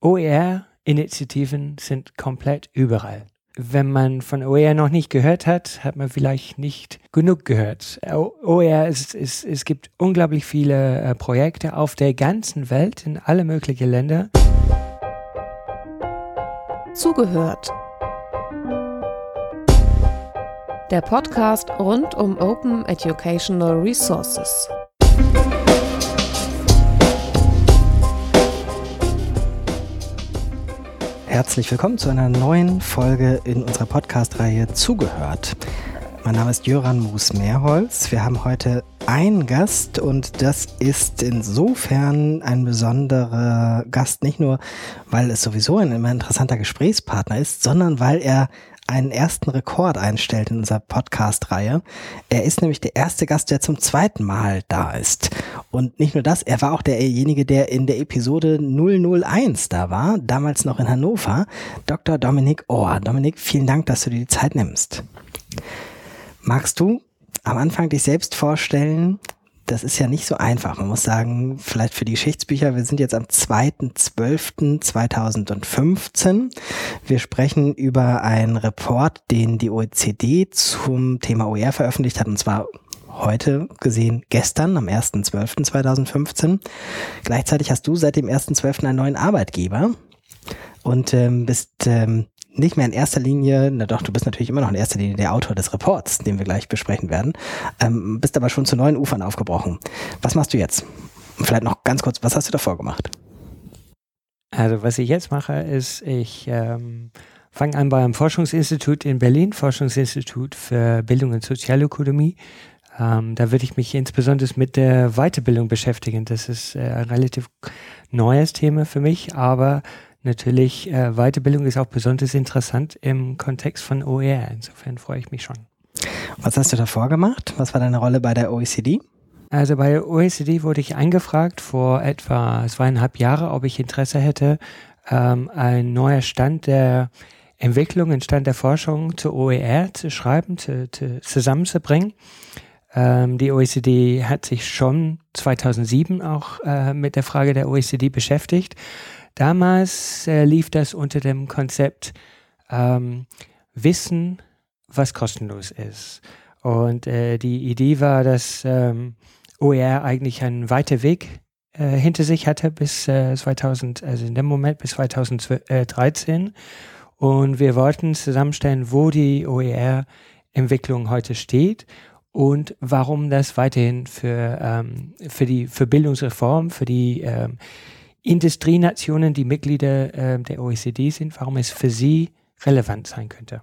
OER-Initiativen sind komplett überall. Wenn man von OER noch nicht gehört hat, hat man vielleicht nicht genug gehört. OER ist, ist es gibt unglaublich viele äh, Projekte auf der ganzen Welt in alle möglichen Länder. Zugehört. Der Podcast rund um Open Educational Resources. Herzlich willkommen zu einer neuen Folge in unserer Podcast-Reihe Zugehört. Mein Name ist Jöran Moos-Mehrholz. Wir haben heute einen Gast und das ist insofern ein besonderer Gast, nicht nur, weil es sowieso ein immer interessanter Gesprächspartner ist, sondern weil er einen ersten Rekord einstellt in unserer Podcast-Reihe. Er ist nämlich der erste Gast, der zum zweiten Mal da ist. Und nicht nur das, er war auch derjenige, der in der Episode 001 da war, damals noch in Hannover, Dr. Dominik Ohr. Dominik, vielen Dank, dass du dir die Zeit nimmst. Magst du am Anfang dich selbst vorstellen, das ist ja nicht so einfach. Man muss sagen, vielleicht für die Geschichtsbücher, wir sind jetzt am 2.12.2015. Wir sprechen über einen Report, den die OECD zum Thema OER veröffentlicht hat, und zwar heute gesehen gestern am 1.12.2015. Gleichzeitig hast du seit dem 1.12. einen neuen Arbeitgeber und ähm, bist ähm, nicht mehr in erster Linie, na doch, du bist natürlich immer noch in erster Linie der Autor des Reports, den wir gleich besprechen werden, ähm, bist aber schon zu neuen Ufern aufgebrochen. Was machst du jetzt? vielleicht noch ganz kurz, was hast du davor gemacht? Also was ich jetzt mache, ist, ich ähm, fange an bei einem Forschungsinstitut in Berlin, Forschungsinstitut für Bildung und Sozialökonomie. Ähm, da würde ich mich insbesondere mit der Weiterbildung beschäftigen. Das ist äh, ein relativ neues Thema für mich, aber natürlich, äh, Weiterbildung ist auch besonders interessant im Kontext von OER. Insofern freue ich mich schon. Was hast du davor gemacht? Was war deine Rolle bei der OECD? Also bei der OECD wurde ich eingefragt vor etwa zweieinhalb Jahren, ob ich Interesse hätte, ähm, ein neuer Stand der Entwicklung, ein Stand der Forschung zu OER zu schreiben, zu, zu, zusammenzubringen. Ähm, die OECD hat sich schon 2007 auch äh, mit der Frage der OECD beschäftigt Damals äh, lief das unter dem Konzept ähm, Wissen, was kostenlos ist. Und äh, die Idee war, dass ähm, OER eigentlich einen weiten Weg äh, hinter sich hatte bis äh, 2000, also in dem Moment bis 2013. Und wir wollten zusammenstellen, wo die OER-Entwicklung heute steht und warum das weiterhin für, ähm, für die für Bildungsreform, für die ähm, Industrienationen, die Mitglieder äh, der OECD sind, warum es für sie relevant sein könnte.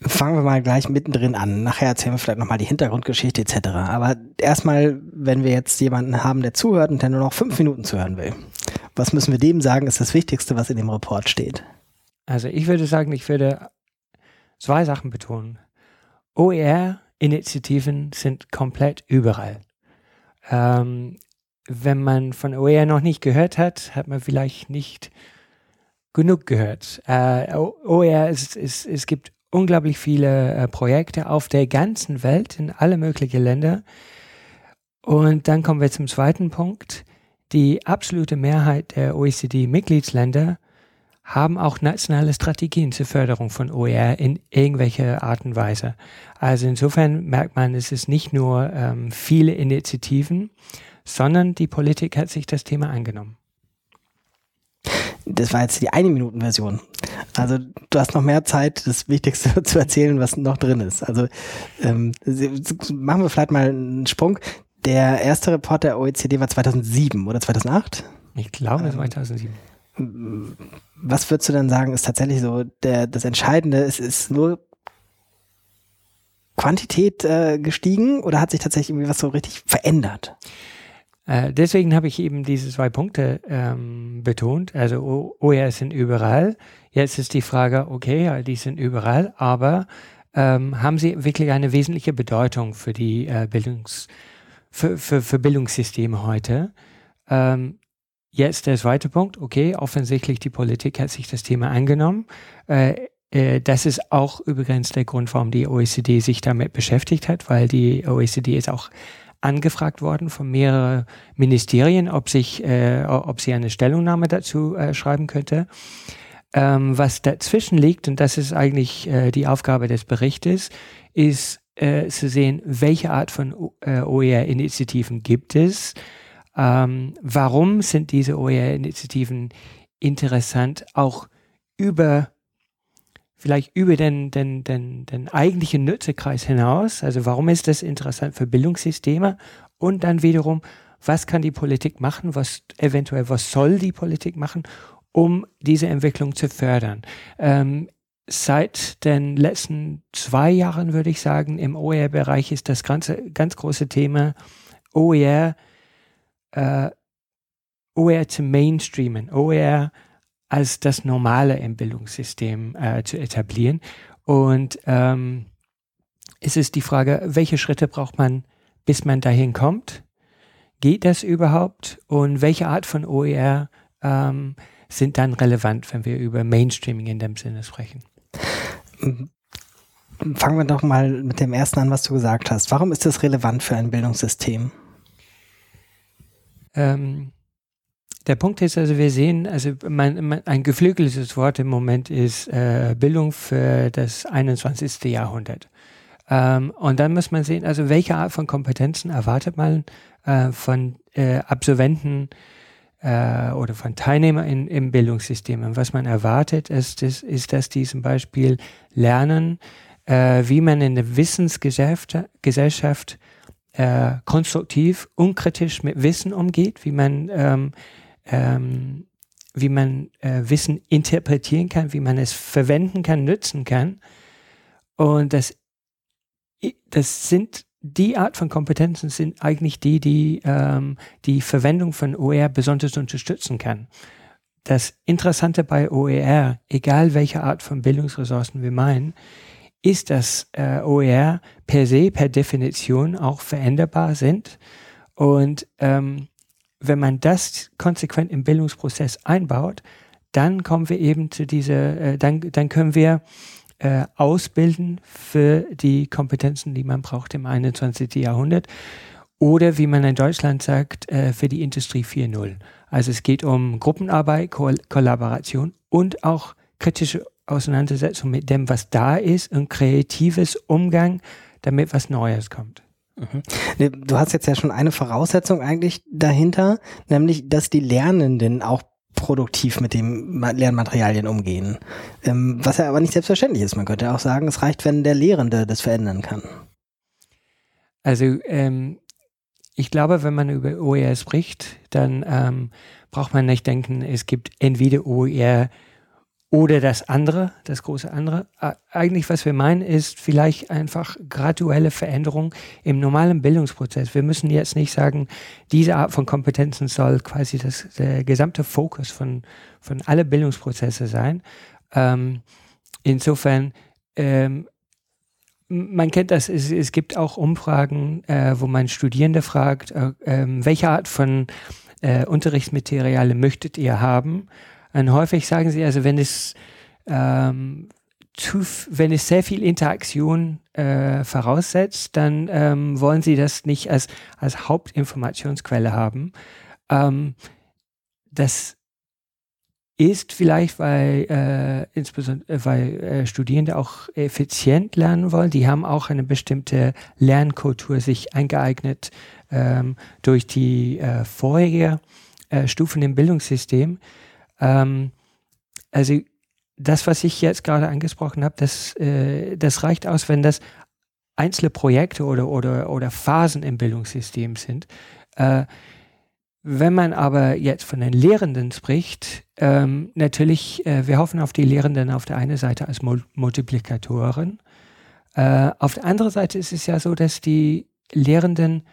Fangen wir mal gleich mittendrin an. Nachher erzählen wir vielleicht nochmal die Hintergrundgeschichte etc. Aber erstmal, wenn wir jetzt jemanden haben, der zuhört und der nur noch fünf Minuten zuhören will, was müssen wir dem sagen, ist das Wichtigste, was in dem Report steht? Also ich würde sagen, ich würde zwei Sachen betonen. OER-Initiativen sind komplett überall. Ähm, wenn man von OER noch nicht gehört hat, hat man vielleicht nicht genug gehört. Äh, OER ist, ist, es gibt unglaublich viele äh, Projekte auf der ganzen Welt, in alle möglichen Länder. Und dann kommen wir zum zweiten Punkt. Die absolute Mehrheit der OECD-Mitgliedsländer haben auch nationale Strategien zur Förderung von OER in irgendwelcher Art und Weise. Also insofern merkt man, es ist nicht nur ähm, viele Initiativen, sondern die Politik hat sich das Thema angenommen. Das war jetzt die eine Minuten Version. Also du hast noch mehr Zeit, das Wichtigste zu erzählen, was noch drin ist. Also ähm, machen wir vielleicht mal einen Sprung. Der erste Report der OECD war 2007 oder 2008? Ich glaube, ähm, 2007. Was würdest du dann sagen, ist tatsächlich so der, das Entscheidende? Es ist nur Quantität äh, gestiegen oder hat sich tatsächlich irgendwie was so richtig verändert? Äh, deswegen habe ich eben diese zwei Punkte ähm, betont. Also OER sind überall. Jetzt ist die Frage, okay, ja, die sind überall, aber ähm, haben sie wirklich eine wesentliche Bedeutung für die äh, Bildungs, für, für, für Bildungssysteme heute? Ähm, jetzt der zweite Punkt, okay, offensichtlich die Politik hat sich das Thema angenommen. Äh, äh das ist auch übrigens der Grund, warum die OECD sich damit beschäftigt hat, weil die OECD ist auch angefragt worden von mehreren Ministerien, ob, sich, äh, ob sie eine Stellungnahme dazu äh, schreiben könnte. Ähm, was dazwischen liegt, und das ist eigentlich äh, die Aufgabe des Berichtes, ist äh, zu sehen, welche Art von äh, OER-Initiativen gibt es, ähm, warum sind diese OER-Initiativen interessant, auch über vielleicht über den, den, den, den eigentlichen Nutzekreis hinaus. Also warum ist das interessant für Bildungssysteme? Und dann wiederum, was kann die Politik machen? Was eventuell, was soll die Politik machen, um diese Entwicklung zu fördern? Ähm, seit den letzten zwei Jahren, würde ich sagen, im OER-Bereich ist das ganze, ganz große Thema OER, äh, OER zu mainstreamen, OER als das Normale im Bildungssystem äh, zu etablieren. Und ähm, es ist die Frage, welche Schritte braucht man, bis man dahin kommt? Geht das überhaupt? Und welche Art von OER ähm, sind dann relevant, wenn wir über Mainstreaming in dem Sinne sprechen? Fangen wir doch mal mit dem ersten an, was du gesagt hast. Warum ist das relevant für ein Bildungssystem? Ähm, der Punkt ist also, wir sehen, also mein, mein, ein geflügeltes Wort im Moment ist äh, Bildung für das 21. Jahrhundert. Ähm, und dann muss man sehen, also welche Art von Kompetenzen erwartet man äh, von äh, Absolventen äh, oder von Teilnehmern in, im Bildungssystem. Und was man erwartet, ist, ist, ist dass die zum Beispiel lernen, äh, wie man in der Wissensgesellschaft Gesellschaft, äh, konstruktiv, unkritisch mit Wissen umgeht, wie man ähm, ähm, wie man äh, Wissen interpretieren kann, wie man es verwenden kann, nützen kann. Und das, das sind die Art von Kompetenzen sind eigentlich die, die ähm, die Verwendung von OER besonders unterstützen kann. Das Interessante bei OER, egal welche Art von Bildungsressourcen wir meinen, ist, dass äh, OER per se, per Definition auch veränderbar sind und ähm, wenn man das konsequent im Bildungsprozess einbaut, dann kommen wir eben zu dieser, äh, dann, dann können wir äh, ausbilden für die Kompetenzen, die man braucht im 21. Jahrhundert. Oder wie man in Deutschland sagt, äh, für die Industrie 4.0. Also es geht um Gruppenarbeit, Ko Kollaboration und auch kritische Auseinandersetzung mit dem, was da ist und kreatives Umgang, damit was Neues kommt. Mhm. Du hast jetzt ja schon eine Voraussetzung eigentlich dahinter, nämlich, dass die Lernenden auch produktiv mit dem Lernmaterialien umgehen. Ähm, was ja aber nicht selbstverständlich ist. Man könnte auch sagen, es reicht, wenn der Lehrende das verändern kann. Also ähm, ich glaube, wenn man über OER spricht, dann ähm, braucht man nicht denken, es gibt entweder OER oder das andere, das große andere. Eigentlich, was wir meinen, ist vielleicht einfach graduelle Veränderung im normalen Bildungsprozess. Wir müssen jetzt nicht sagen, diese Art von Kompetenzen soll quasi das, der gesamte Fokus von, von alle Bildungsprozesse sein. Ähm, insofern, ähm, man kennt das, es, es gibt auch Umfragen, äh, wo man Studierende fragt, äh, äh, welche Art von äh, Unterrichtsmaterialien möchtet ihr haben? Und häufig sagen sie, also wenn es, ähm, zu, wenn es sehr viel Interaktion äh, voraussetzt, dann ähm, wollen sie das nicht als, als Hauptinformationsquelle haben. Ähm, das ist vielleicht, weil äh, insbesondere weil äh, Studierende auch effizient lernen wollen. Die haben auch eine bestimmte Lernkultur sich eingeeignet ähm, durch die äh, vorherige äh, Stufen im Bildungssystem. Ähm, also das, was ich jetzt gerade angesprochen habe, das, äh, das reicht aus, wenn das einzelne Projekte oder, oder, oder Phasen im Bildungssystem sind. Äh, wenn man aber jetzt von den Lehrenden spricht, ähm, natürlich, äh, wir hoffen auf die Lehrenden auf der einen Seite als Mul Multiplikatoren. Äh, auf der anderen Seite ist es ja so, dass die Lehrenden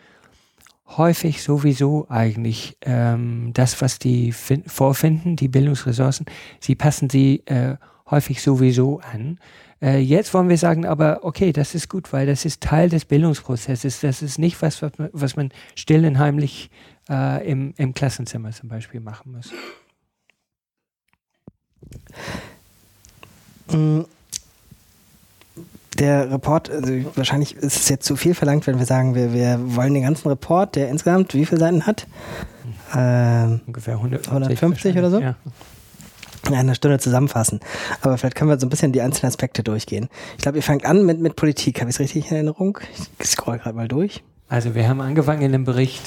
häufig sowieso eigentlich ähm, das, was die vorfinden, die Bildungsressourcen, sie passen sie äh, häufig sowieso an. Äh, jetzt wollen wir sagen, aber okay, das ist gut, weil das ist Teil des Bildungsprozesses. Das ist nicht was, was man, was man still und heimlich äh, im, im Klassenzimmer zum Beispiel machen muss. Mm der Report, also wahrscheinlich ist es jetzt zu viel verlangt, wenn wir sagen, wir, wir wollen den ganzen Report, der insgesamt wie viele Seiten hat? Ähm, Ungefähr 150, 150 oder so? Ja. In einer Stunde zusammenfassen. Aber vielleicht können wir so ein bisschen die einzelnen Aspekte durchgehen. Ich glaube, ihr fangt an mit, mit Politik. Habe ich es richtig in Erinnerung? Ich scroll gerade mal durch. Also wir haben angefangen in dem Bericht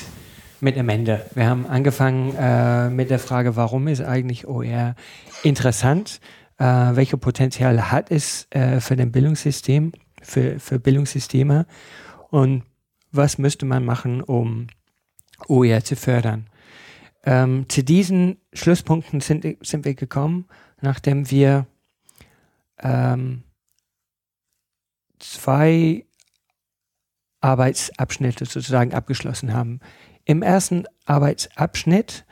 mit einem Ende. Wir haben angefangen äh, mit der Frage, warum ist eigentlich OER interessant? Äh, welche Potenziale hat es äh, für den Bildungssystem, für, für Bildungssysteme? Und was müsste man machen, um OER zu fördern? Ähm, zu diesen Schlusspunkten sind, sind wir gekommen, nachdem wir ähm, zwei Arbeitsabschnitte sozusagen abgeschlossen haben. Im ersten Arbeitsabschnitt,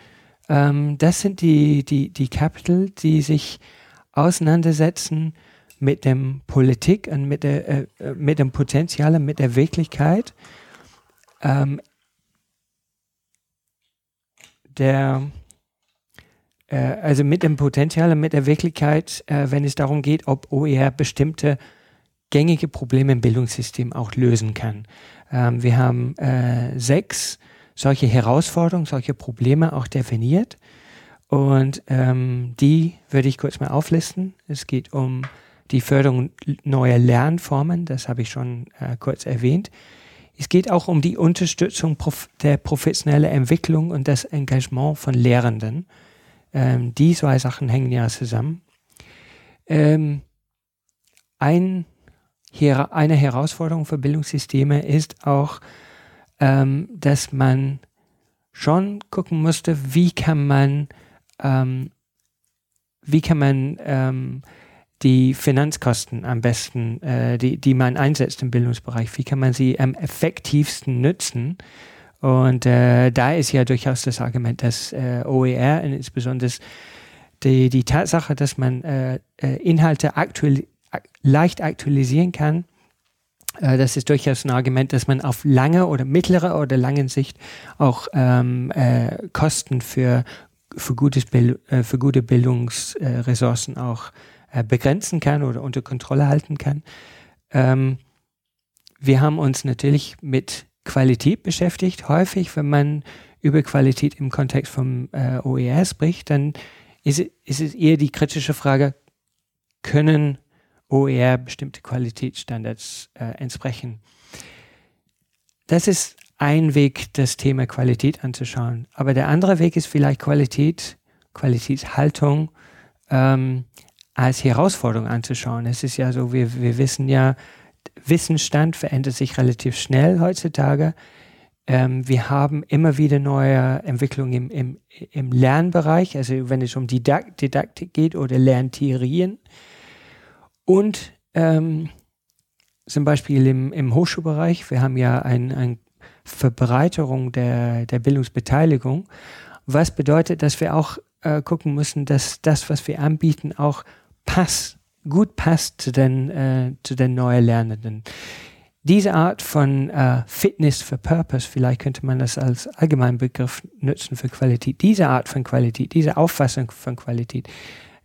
ähm, das sind die, die, die Kapitel, die sich auseinandersetzen mit dem Politik und mit, der, äh, äh mit dem Potenzial und mit der Wirklichkeit ähm, der, äh, also mit dem Potenzial mit der Wirklichkeit, äh, wenn es darum geht, ob OER bestimmte gängige Probleme im Bildungssystem auch lösen kann. Ähm, wir haben äh, sechs solche Herausforderungen, solche Probleme auch definiert. Und ähm, die würde ich kurz mal auflisten. Es geht um die Förderung neuer Lernformen, das habe ich schon äh, kurz erwähnt. Es geht auch um die Unterstützung der professionellen Entwicklung und das Engagement von Lehrenden. Ähm, die zwei Sachen hängen ja zusammen. Ähm, ein, hier, eine Herausforderung für Bildungssysteme ist auch, ähm, dass man schon gucken musste, wie kann man, ähm, wie kann man ähm, die Finanzkosten am besten, äh, die, die man einsetzt im Bildungsbereich, wie kann man sie am effektivsten nutzen? Und äh, da ist ja durchaus das Argument, dass äh, OER und insbesondere die, die Tatsache, dass man äh, äh Inhalte aktuell, leicht aktualisieren kann, äh, das ist durchaus ein Argument, dass man auf lange oder mittlere oder lange Sicht auch ähm, äh, Kosten für, für, gutes Bild, für gute Bildungsressourcen auch äh, begrenzen kann oder unter Kontrolle halten kann. Ähm, wir haben uns natürlich mit Qualität beschäftigt. Häufig, wenn man über Qualität im Kontext vom äh, OER spricht, dann ist, ist es eher die kritische Frage, können OER bestimmte Qualitätsstandards äh, entsprechen? Das ist ein Weg, das Thema Qualität anzuschauen. Aber der andere Weg ist vielleicht Qualität, Qualitätshaltung ähm, als Herausforderung anzuschauen. Es ist ja so, wir, wir wissen ja, Wissensstand verändert sich relativ schnell heutzutage. Ähm, wir haben immer wieder neue Entwicklungen im, im, im Lernbereich, also wenn es um Didakt Didaktik geht oder Lerntheorien. Und ähm, zum Beispiel im, im Hochschulbereich, wir haben ja eine ein Verbreiterung der, der Bildungsbeteiligung, was bedeutet, dass wir auch äh, gucken müssen, dass das, was wir anbieten, auch passt, gut passt zu den, äh, zu den neuen Lernenden. Diese Art von äh, Fitness for Purpose, vielleicht könnte man das als allgemeinen Begriff nutzen für Qualität, diese Art von Qualität, diese Auffassung von Qualität,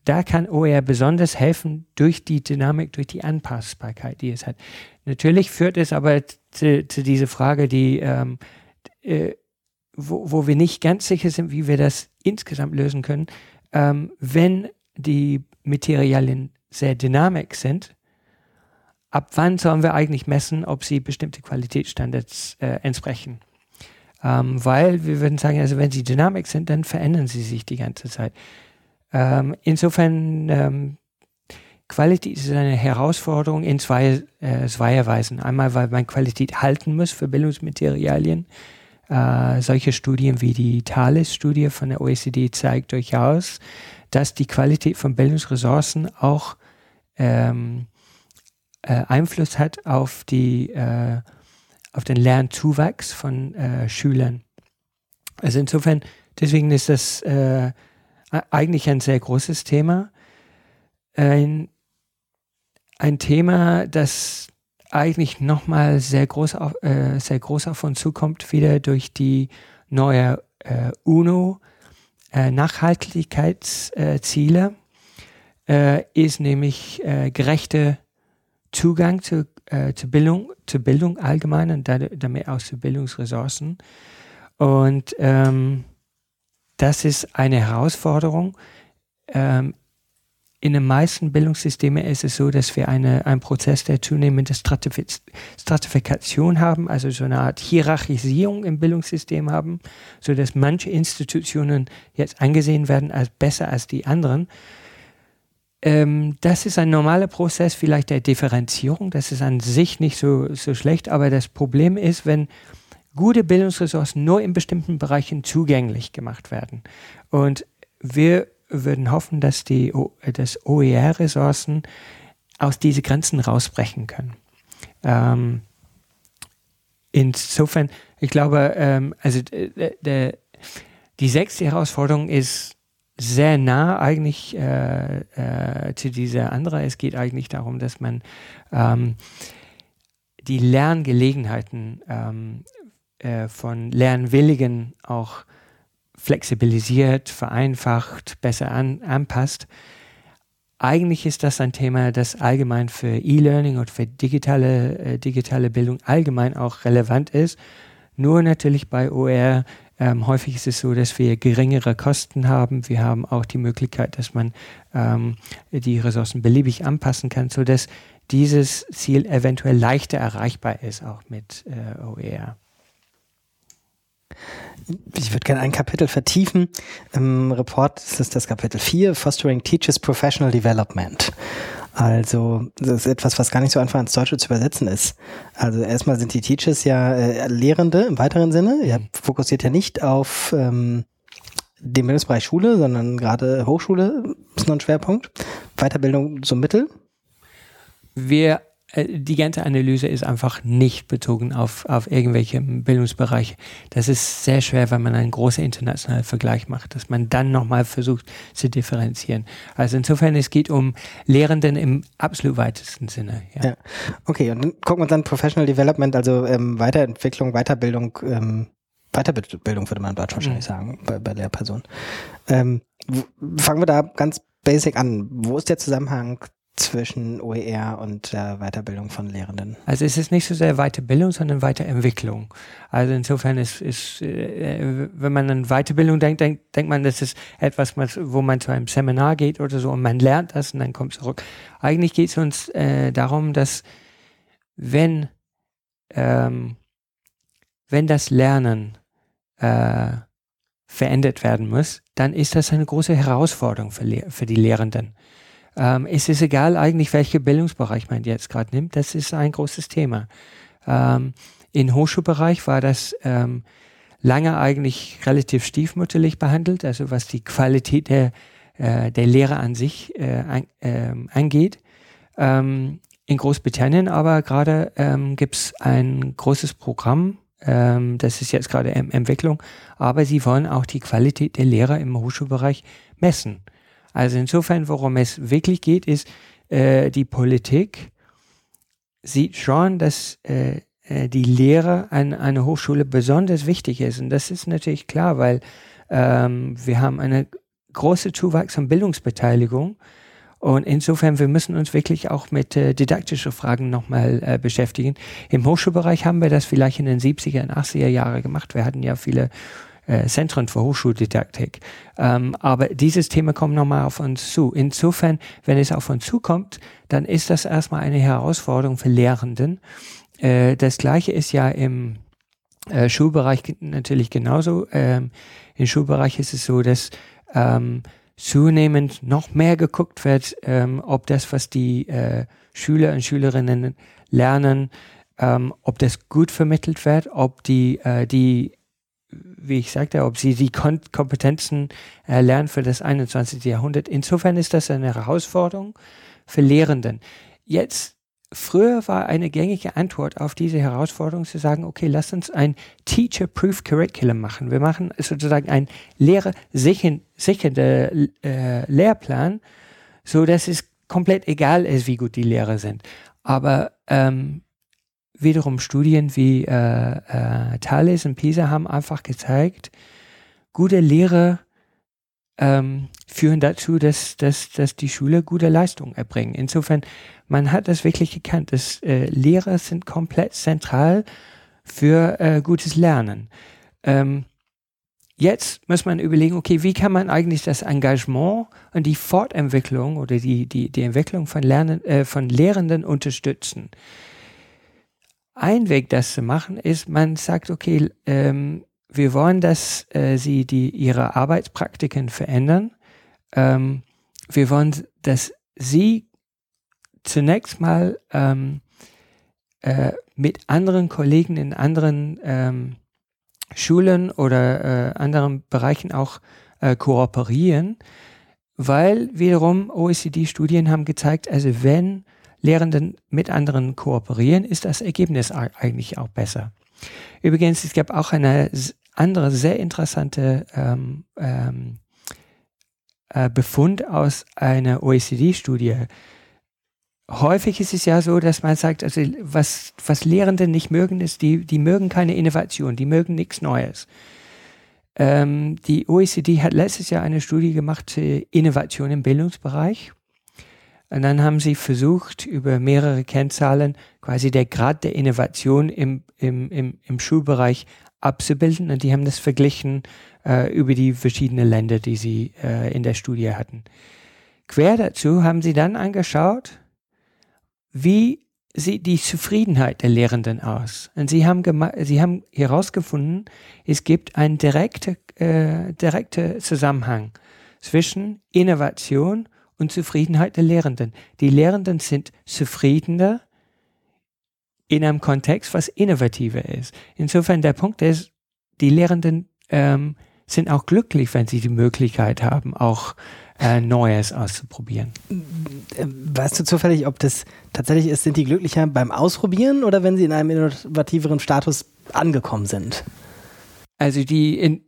da kann OER besonders helfen durch die Dynamik, durch die Anpassbarkeit, die es hat. Natürlich führt es aber zu, zu dieser Frage, die, ähm, äh, wo, wo wir nicht ganz sicher sind, wie wir das insgesamt lösen können, ähm, wenn die Materialien sehr dynamisch sind, ab wann sollen wir eigentlich messen, ob sie bestimmte Qualitätsstandards äh, entsprechen? Ähm, weil wir würden sagen, also wenn sie dynamisch sind, dann verändern sie sich die ganze Zeit. Ähm, insofern, ähm, Qualität ist eine Herausforderung in zwei, äh, zweierweisen. Einmal, weil man Qualität halten muss für Bildungsmaterialien. Äh, solche Studien wie die Thales-Studie von der OECD zeigt durchaus, dass die Qualität von Bildungsressourcen auch ähm, äh, Einfluss hat auf, die, äh, auf den Lernzuwachs von äh, Schülern. Also insofern, deswegen ist das äh, eigentlich ein sehr großes Thema. Ein Thema, das eigentlich nochmal sehr groß, auf, äh, sehr groß auf uns zukommt, wieder durch die neue äh, UNO äh, Nachhaltigkeitsziele äh, ist nämlich äh, gerechte Zugang zu, äh, zu, Bildung, zu Bildung allgemein und damit auch zu Bildungsressourcen. Und ähm, das ist eine Herausforderung. Ähm, in den meisten Bildungssystemen ist es so, dass wir eine, einen Prozess der zunehmenden Stratifikation haben, also so eine Art Hierarchisierung im Bildungssystem haben, so dass manche Institutionen jetzt angesehen werden als besser als die anderen. Ähm, das ist ein normaler Prozess vielleicht der Differenzierung. Das ist an sich nicht so, so schlecht, aber das Problem ist, wenn gute Bildungsressourcen nur in bestimmten Bereichen zugänglich gemacht werden. Und wir würden hoffen, dass die dass OER-Ressourcen aus diese Grenzen rausbrechen können. Ähm, insofern, ich glaube, ähm, also die sechste Herausforderung ist sehr nah eigentlich äh, äh, zu dieser anderen. Es geht eigentlich darum, dass man ähm, die Lerngelegenheiten ähm, äh, von Lernwilligen auch flexibilisiert, vereinfacht, besser an, anpasst. Eigentlich ist das ein Thema, das allgemein für E-Learning und für digitale, äh, digitale Bildung allgemein auch relevant ist. Nur natürlich bei OR ähm, häufig ist es so, dass wir geringere Kosten haben. Wir haben auch die Möglichkeit, dass man ähm, die Ressourcen beliebig anpassen kann, sodass dieses Ziel eventuell leichter erreichbar ist, auch mit äh, OER. Ich würde gerne ein Kapitel vertiefen. Im Report ist es das Kapitel 4, Fostering Teachers Professional Development. Also, das ist etwas, was gar nicht so einfach ins Deutsche zu übersetzen ist. Also erstmal sind die Teachers ja äh, Lehrende im weiteren Sinne. Ihr fokussiert ja nicht auf ähm, den Bildungsbereich Schule, sondern gerade Hochschule ist noch ein Schwerpunkt. Weiterbildung zum Mittel. Wir die ganze Analyse ist einfach nicht bezogen auf, auf irgendwelche Bildungsbereiche. Das ist sehr schwer, wenn man einen großen internationalen Vergleich macht, dass man dann nochmal versucht zu differenzieren. Also insofern, es geht um Lehrenden im absolut weitesten Sinne. Ja. ja. Okay, und dann gucken wir uns dann Professional Development, also ähm, Weiterentwicklung, Weiterbildung, ähm, Weiterbildung würde man dort wahrscheinlich mhm. sagen, bei, bei Lehrpersonen. Ähm, fangen wir da ganz basic an. Wo ist der Zusammenhang zwischen OER und der Weiterbildung von Lehrenden? Also es ist nicht so sehr Weiterbildung, sondern Weiterentwicklung. Also insofern ist, ist äh, wenn man an Weiterbildung denkt, denkt, denkt man, das ist etwas, wo man zu einem Seminar geht oder so und man lernt das und dann kommt zurück. Eigentlich geht es uns äh, darum, dass wenn, ähm, wenn das Lernen äh, verändert werden muss, dann ist das eine große Herausforderung für, für die Lehrenden. Ähm, es ist egal eigentlich, welcher Bildungsbereich man jetzt gerade nimmt, das ist ein großes Thema. Ähm, Im Hochschulbereich war das ähm, lange eigentlich relativ stiefmütterlich behandelt, also was die Qualität der, äh, der Lehre an sich äh, an, äh, angeht. Ähm, in Großbritannien aber gerade ähm, gibt es ein großes Programm, ähm, das ist jetzt gerade Entwicklung, aber sie wollen auch die Qualität der Lehre im Hochschulbereich messen. Also insofern, worum es wirklich geht, ist, äh, die Politik sieht schon, dass äh, äh, die Lehre an einer Hochschule besonders wichtig ist. Und das ist natürlich klar, weil ähm, wir haben eine große Zuwachs an Bildungsbeteiligung. Und insofern, wir müssen uns wirklich auch mit äh, didaktischen Fragen nochmal äh, beschäftigen. Im Hochschulbereich haben wir das vielleicht in den 70er und 80er Jahren gemacht. Wir hatten ja viele äh, Zentren für Hochschuldidaktik. Ähm, aber dieses Thema kommt nochmal auf uns zu. Insofern, wenn es auf uns zukommt, dann ist das erstmal eine Herausforderung für Lehrenden. Äh, das gleiche ist ja im äh, Schulbereich natürlich genauso. Ähm, Im Schulbereich ist es so, dass ähm, zunehmend noch mehr geguckt wird, ähm, ob das, was die äh, Schüler und Schülerinnen lernen, ähm, ob das gut vermittelt wird, ob die, äh, die wie ich sagte, ob sie die Kom Kompetenzen erlernen für das 21. Jahrhundert. Insofern ist das eine Herausforderung für Lehrenden. Jetzt, früher war eine gängige Antwort auf diese Herausforderung zu sagen, okay, lass uns ein Teacher-Proof Curriculum machen. Wir machen sozusagen einen lehrersichernden äh, Lehrplan, so dass es komplett egal ist, wie gut die Lehrer sind. Aber ähm, wiederum Studien wie äh, äh, Thales und Pisa haben einfach gezeigt, gute Lehre ähm, führen dazu, dass, dass, dass die Schüler gute Leistungen erbringen. Insofern, man hat das wirklich gekannt, dass äh, Lehrer sind komplett zentral für äh, gutes Lernen. Ähm, jetzt muss man überlegen, okay, wie kann man eigentlich das Engagement und die Fortentwicklung oder die, die, die Entwicklung von, Lernen, äh, von Lehrenden unterstützen? Ein Weg, das zu machen, ist, man sagt, okay, ähm, wir wollen, dass äh, sie die, ihre Arbeitspraktiken verändern. Ähm, wir wollen, dass sie zunächst mal ähm, äh, mit anderen Kollegen in anderen ähm, Schulen oder äh, anderen Bereichen auch äh, kooperieren, weil wiederum OECD-Studien haben gezeigt, also wenn Lehrenden mit anderen kooperieren, ist das Ergebnis eigentlich auch besser. Übrigens, es gab auch eine andere sehr interessante ähm, ähm, äh, Befund aus einer OECD-Studie. Häufig ist es ja so, dass man sagt, also was, was Lehrende nicht mögen, ist, die, die mögen keine Innovation, die mögen nichts Neues. Ähm, die OECD hat letztes Jahr eine Studie gemacht zu Innovation im Bildungsbereich. Und dann haben sie versucht, über mehrere Kennzahlen quasi der Grad der Innovation im, im, im, im Schulbereich abzubilden. Und die haben das verglichen äh, über die verschiedenen Länder, die sie äh, in der Studie hatten. Quer dazu haben sie dann angeschaut, wie sieht die Zufriedenheit der Lehrenden aus? Und sie haben, sie haben herausgefunden, es gibt einen direkten äh, direkte Zusammenhang zwischen Innovation und Zufriedenheit der Lehrenden. Die Lehrenden sind zufriedener in einem Kontext, was innovativer ist. Insofern der Punkt ist, die Lehrenden ähm, sind auch glücklich, wenn sie die Möglichkeit haben, auch äh, Neues auszuprobieren. Weißt du zufällig, ob das tatsächlich ist, sind die glücklicher beim Ausprobieren oder wenn sie in einem innovativeren Status angekommen sind? Also die, in,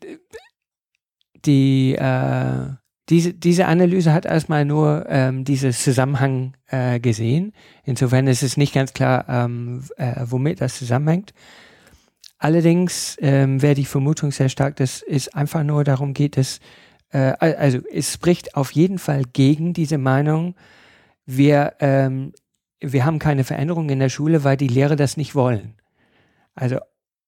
die äh, diese, diese Analyse hat erstmal nur ähm, diesen Zusammenhang äh, gesehen. Insofern ist es nicht ganz klar, ähm, äh, womit das zusammenhängt. Allerdings ähm, wäre die Vermutung sehr stark, dass es einfach nur darum geht, dass, äh, also es spricht auf jeden Fall gegen diese Meinung, wir, ähm, wir haben keine Veränderung in der Schule, weil die Lehrer das nicht wollen. Also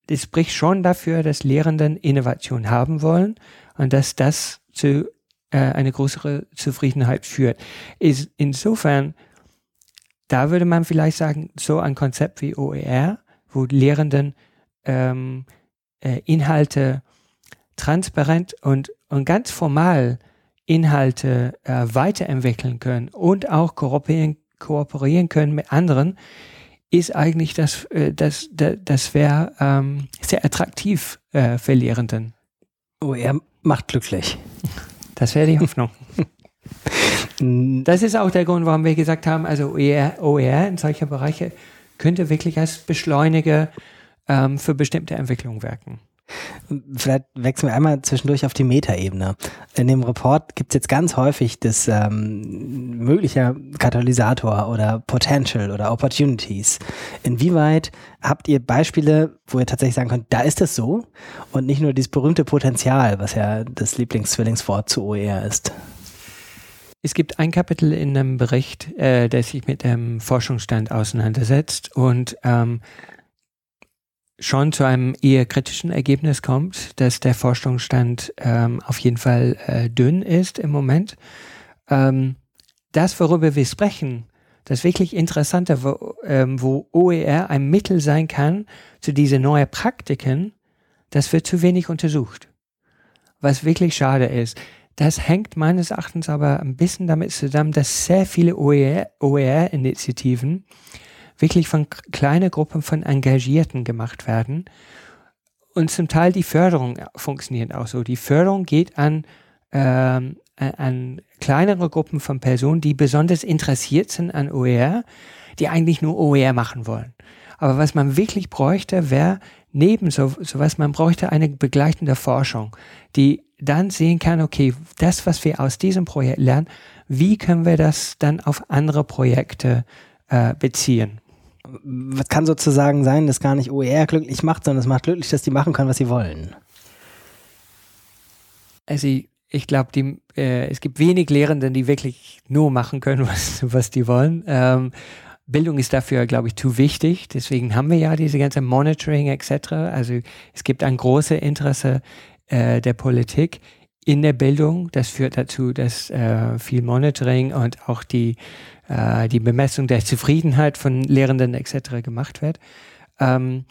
es spricht schon dafür, dass Lehrenden Innovation haben wollen und dass das zu äh, eine größere Zufriedenheit führt. Ist insofern, da würde man vielleicht sagen, so ein Konzept wie OER, wo Lehrenden ähm, äh, Inhalte transparent und, und ganz formal Inhalte äh, weiterentwickeln können und auch kooperieren, kooperieren können mit anderen, ist eigentlich das, äh, das, das, das wäre ähm, sehr attraktiv äh, für Lehrenden. OER macht glücklich. Das wäre die Hoffnung. das ist auch der Grund, warum wir gesagt haben, also OER, OER in solcher Bereiche könnte wirklich als Beschleuniger ähm, für bestimmte Entwicklungen wirken. Vielleicht wechseln wir einmal zwischendurch auf die Metaebene. In dem Report gibt es jetzt ganz häufig das ähm, möglicher Katalysator oder Potential oder Opportunities. Inwieweit habt ihr Beispiele, wo ihr tatsächlich sagen könnt, da ist es so und nicht nur dieses berühmte Potenzial, was ja das Lieblingszwillingswort zu OER ist? Es gibt ein Kapitel in einem Bericht, äh, der sich mit dem Forschungsstand auseinandersetzt und ähm, schon zu einem eher kritischen Ergebnis kommt, dass der Forschungsstand ähm, auf jeden Fall äh, dünn ist im Moment. Ähm, das, worüber wir sprechen, das wirklich Interessante, wo, ähm, wo OER ein Mittel sein kann zu diesen neuen Praktiken, das wird zu wenig untersucht. Was wirklich schade ist. Das hängt meines Erachtens aber ein bisschen damit zusammen, dass sehr viele OER-Initiativen OER wirklich von kleinen Gruppen von Engagierten gemacht werden. Und zum Teil die Förderung funktioniert auch so. Die Förderung geht an, ähm, an kleinere Gruppen von Personen, die besonders interessiert sind an OER, die eigentlich nur OER machen wollen. Aber was man wirklich bräuchte, wäre neben so, sowas, man bräuchte eine begleitende Forschung, die dann sehen kann, okay, das, was wir aus diesem Projekt lernen, wie können wir das dann auf andere Projekte äh, beziehen? Was kann sozusagen sein, dass gar nicht OER glücklich macht, sondern es macht glücklich, dass die machen können, was sie wollen. Also ich glaube, äh, es gibt wenig Lehrenden, die wirklich nur machen können, was, was die wollen. Ähm, Bildung ist dafür, glaube ich, zu wichtig. Deswegen haben wir ja diese ganze Monitoring etc. Also es gibt ein großes Interesse äh, der Politik in der Bildung. Das führt dazu, dass äh, viel Monitoring und auch die, äh, die Bemessung der Zufriedenheit von Lehrenden etc. gemacht wird. Ähm,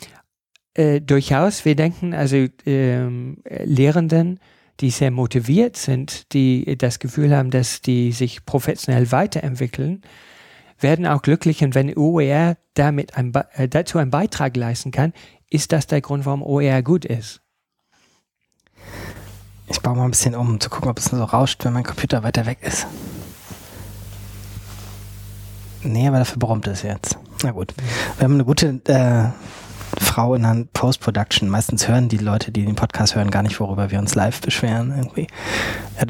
äh, durchaus, wir denken, also ähm, Lehrenden, die sehr motiviert sind, die das Gefühl haben, dass die sich professionell weiterentwickeln, werden auch glücklich und wenn OER damit ein, äh, dazu einen Beitrag leisten kann, ist das der Grund, warum OER gut ist. Ich baue mal ein bisschen um, um zu gucken, ob es so rauscht, wenn mein Computer weiter weg ist. Nee, aber dafür brummt es jetzt. Na gut. Wir haben eine gute äh, Frau in der Post-Production. Meistens hören die Leute, die den Podcast hören, gar nicht, worüber wir uns live beschweren. Irgendwie.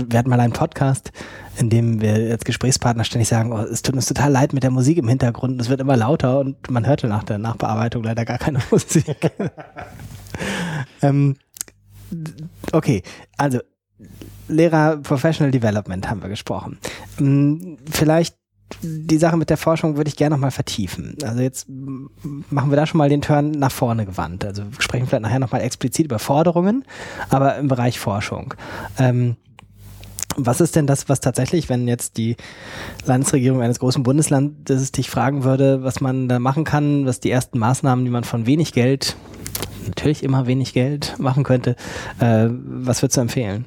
Wir hatten mal einen Podcast, in dem wir als Gesprächspartner ständig sagen, oh, es tut uns total leid mit der Musik im Hintergrund, es wird immer lauter und man hörte nach der Nachbearbeitung leider gar keine Musik. ähm, okay, also Lehrer Professional Development haben wir gesprochen. Hm, vielleicht die Sache mit der Forschung würde ich gerne nochmal vertiefen. Also jetzt machen wir da schon mal den Turn nach vorne gewandt. Also sprechen vielleicht nachher nochmal explizit über Forderungen, aber im Bereich Forschung. Ähm, was ist denn das, was tatsächlich, wenn jetzt die Landesregierung eines großen Bundeslandes dich fragen würde, was man da machen kann, was die ersten Maßnahmen, die man von wenig Geld, natürlich immer wenig Geld machen könnte, äh, was würdest du empfehlen?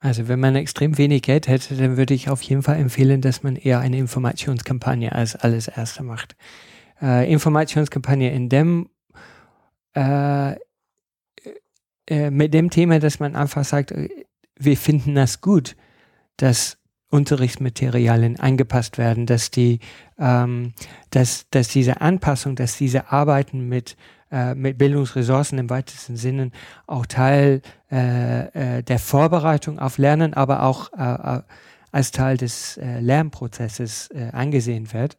Also wenn man extrem wenig Geld hätte, dann würde ich auf jeden Fall empfehlen, dass man eher eine Informationskampagne als alles Erste macht. Äh, Informationskampagne in dem äh, äh, mit dem Thema, dass man einfach sagt, äh, wir finden das gut, dass Unterrichtsmaterialien angepasst werden, dass die, ähm, dass, dass diese Anpassung, dass diese Arbeiten mit äh, mit Bildungsressourcen im weitesten Sinne auch Teil äh, äh, der Vorbereitung auf Lernen, aber auch äh, äh als Teil des Lernprozesses angesehen wird.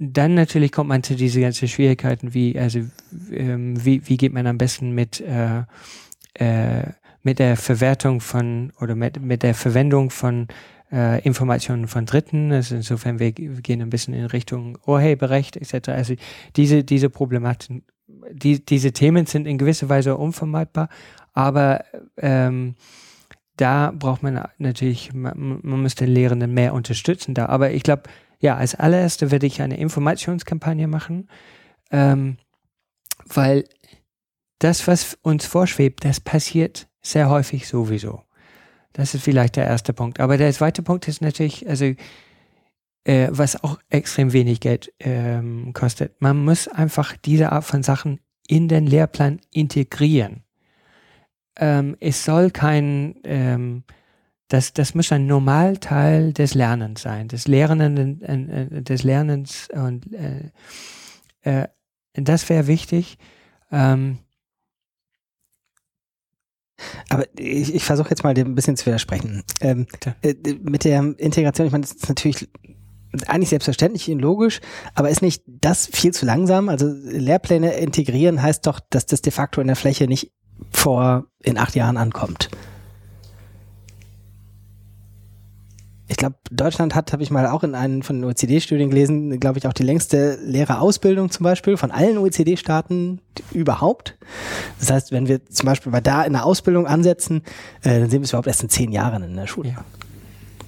Dann natürlich kommt man zu diese ganzen Schwierigkeiten, wie also ähm, wie, wie geht man am besten mit mit der Verwertung von oder mit, mit der Verwendung von äh, Informationen von Dritten. Also insofern wir, wir gehen ein bisschen in Richtung Urheberrecht etc. Also diese diese Problematiken die, diese Themen sind in gewisser Weise unvermeidbar, aber ähm, da braucht man natürlich, man, man muss den Lehrenden mehr unterstützen da. Aber ich glaube, ja, als allererste werde ich eine Informationskampagne machen, ähm, weil das, was uns vorschwebt, das passiert sehr häufig sowieso. Das ist vielleicht der erste Punkt. Aber der zweite Punkt ist natürlich, also äh, was auch extrem wenig Geld ähm, kostet. Man muss einfach diese Art von Sachen in den Lehrplan integrieren. Ähm, es soll kein, ähm, das, das muss ein Normalteil des Lernens sein, des Lernenden, äh, des Lernens und äh, äh, das wäre wichtig. Ähm, aber ich, ich versuche jetzt mal dir ein bisschen zu widersprechen. Ähm, äh, mit der Integration, ich meine, das ist natürlich eigentlich selbstverständlich und logisch, aber ist nicht das viel zu langsam? Also Lehrpläne integrieren heißt doch, dass das de facto in der Fläche nicht vor in acht Jahren ankommt. Ich glaube, Deutschland hat, habe ich mal auch in einem von den OECD-Studien gelesen, glaube ich, auch die längste Lehrerausbildung zum Beispiel von allen OECD-Staaten überhaupt. Das heißt, wenn wir zum Beispiel bei da in der Ausbildung ansetzen, äh, dann sehen wir es überhaupt erst in zehn Jahren in der Schule. Ja,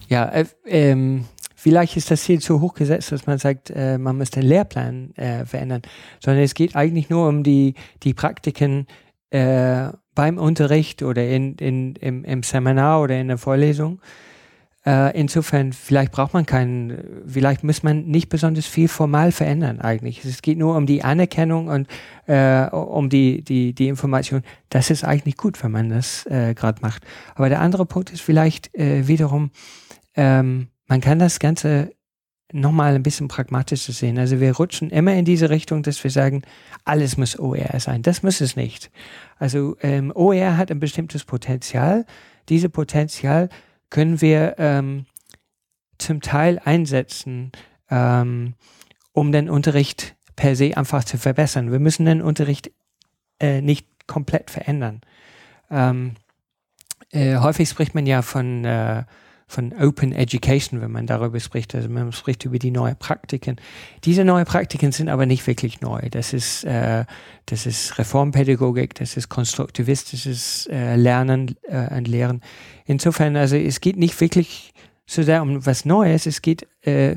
ja äh, ähm, Vielleicht ist das Ziel zu hoch gesetzt, dass man sagt, äh, man muss den Lehrplan äh, verändern, sondern es geht eigentlich nur um die, die Praktiken äh, beim Unterricht oder in, in, im, im Seminar oder in der Vorlesung. Äh, insofern, vielleicht braucht man keinen, vielleicht muss man nicht besonders viel formal verändern eigentlich. Es geht nur um die Anerkennung und äh, um die, die, die Information. Das ist eigentlich gut, wenn man das äh, gerade macht. Aber der andere Punkt ist vielleicht äh, wiederum, ähm, man kann das Ganze nochmal ein bisschen pragmatischer sehen. Also wir rutschen immer in diese Richtung, dass wir sagen, alles muss OER sein. Das muss es nicht. Also ähm, OER hat ein bestimmtes Potenzial. Diese Potenzial können wir ähm, zum Teil einsetzen, ähm, um den Unterricht per se einfach zu verbessern. Wir müssen den Unterricht äh, nicht komplett verändern. Ähm, äh, häufig spricht man ja von, äh, von Open Education, wenn man darüber spricht. Also man spricht über die neuen Praktiken. Diese neuen Praktiken sind aber nicht wirklich neu. Das ist, äh, das ist Reformpädagogik, das ist konstruktivistisches äh, Lernen äh, und Lehren. Insofern, also es geht nicht wirklich so sehr um was Neues, es geht äh,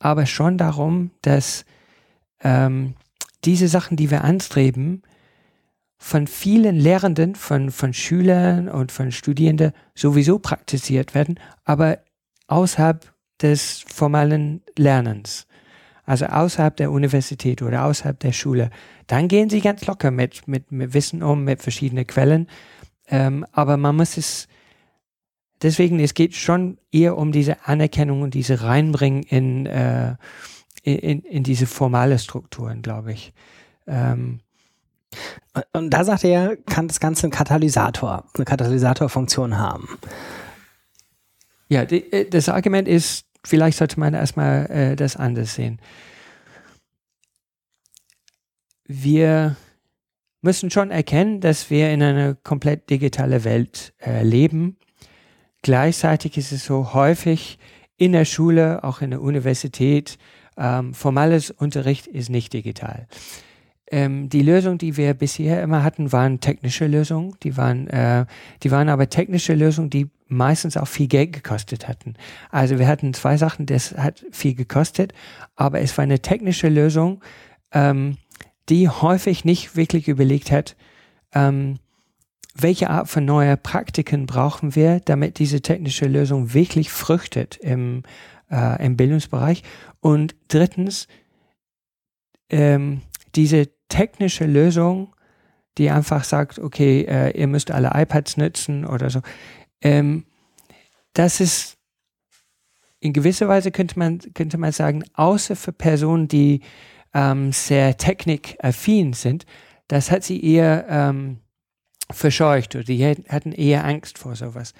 aber schon darum, dass ähm, diese Sachen, die wir anstreben, von vielen Lehrenden, von, von Schülern und von Studierenden sowieso praktiziert werden, aber außerhalb des formalen Lernens. Also außerhalb der Universität oder außerhalb der Schule. Dann gehen sie ganz locker mit, mit, mit Wissen um, mit verschiedenen Quellen. Ähm, aber man muss es, deswegen, es geht schon eher um diese Anerkennung und diese Reinbringen in, äh, in, in diese formale Strukturen, glaube ich. Ähm, und da sagt er, kann das Ganze einen Katalysator, eine Katalysatorfunktion haben. Ja, die, äh, das Argument ist, vielleicht sollte man erstmal äh, das anders sehen. Wir müssen schon erkennen, dass wir in einer komplett digitalen Welt äh, leben. Gleichzeitig ist es so häufig in der Schule, auch in der Universität, ähm, formales Unterricht ist nicht digital. Ähm, die Lösung, die wir bisher immer hatten, waren technische Lösungen. Die waren, äh, die waren aber technische Lösungen, die meistens auch viel Geld gekostet hatten. Also wir hatten zwei Sachen, das hat viel gekostet, aber es war eine technische Lösung, ähm, die häufig nicht wirklich überlegt hat, ähm, welche Art von neuer Praktiken brauchen wir, damit diese technische Lösung wirklich früchtet im, äh, im Bildungsbereich. Und drittens, ähm, diese technische Lösung, die einfach sagt, okay, äh, ihr müsst alle iPads nutzen oder so, ähm, das ist in gewisser Weise könnte man, könnte man sagen, außer für Personen, die ähm, sehr technikaffin sind, das hat sie eher ähm, verscheucht oder die hatten eher Angst vor sowas.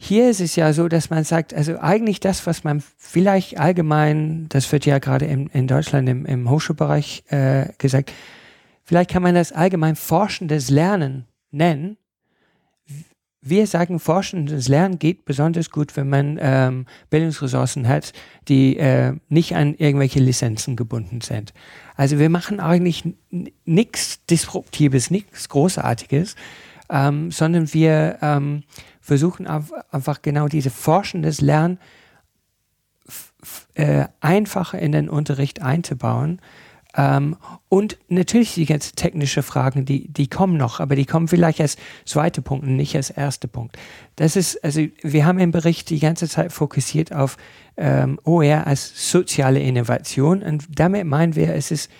Hier ist es ja so, dass man sagt, also eigentlich das, was man vielleicht allgemein, das wird ja gerade in, in Deutschland im, im Hochschulbereich äh, gesagt, vielleicht kann man das allgemein forschendes Lernen nennen. Wir sagen, forschendes Lernen geht besonders gut, wenn man ähm, Bildungsressourcen hat, die äh, nicht an irgendwelche Lizenzen gebunden sind. Also wir machen eigentlich nichts Disruptives, nichts Großartiges, ähm, sondern wir ähm, versuchen einfach genau diese forschendes Lernen äh, einfacher in den Unterricht einzubauen. Ähm, und natürlich die ganzen technische Fragen, die, die kommen noch, aber die kommen vielleicht als zweiter Punkt und nicht als erster Punkt. Das ist, also wir haben im Bericht die ganze Zeit fokussiert auf ähm, OER als soziale Innovation und damit meinen wir, es ist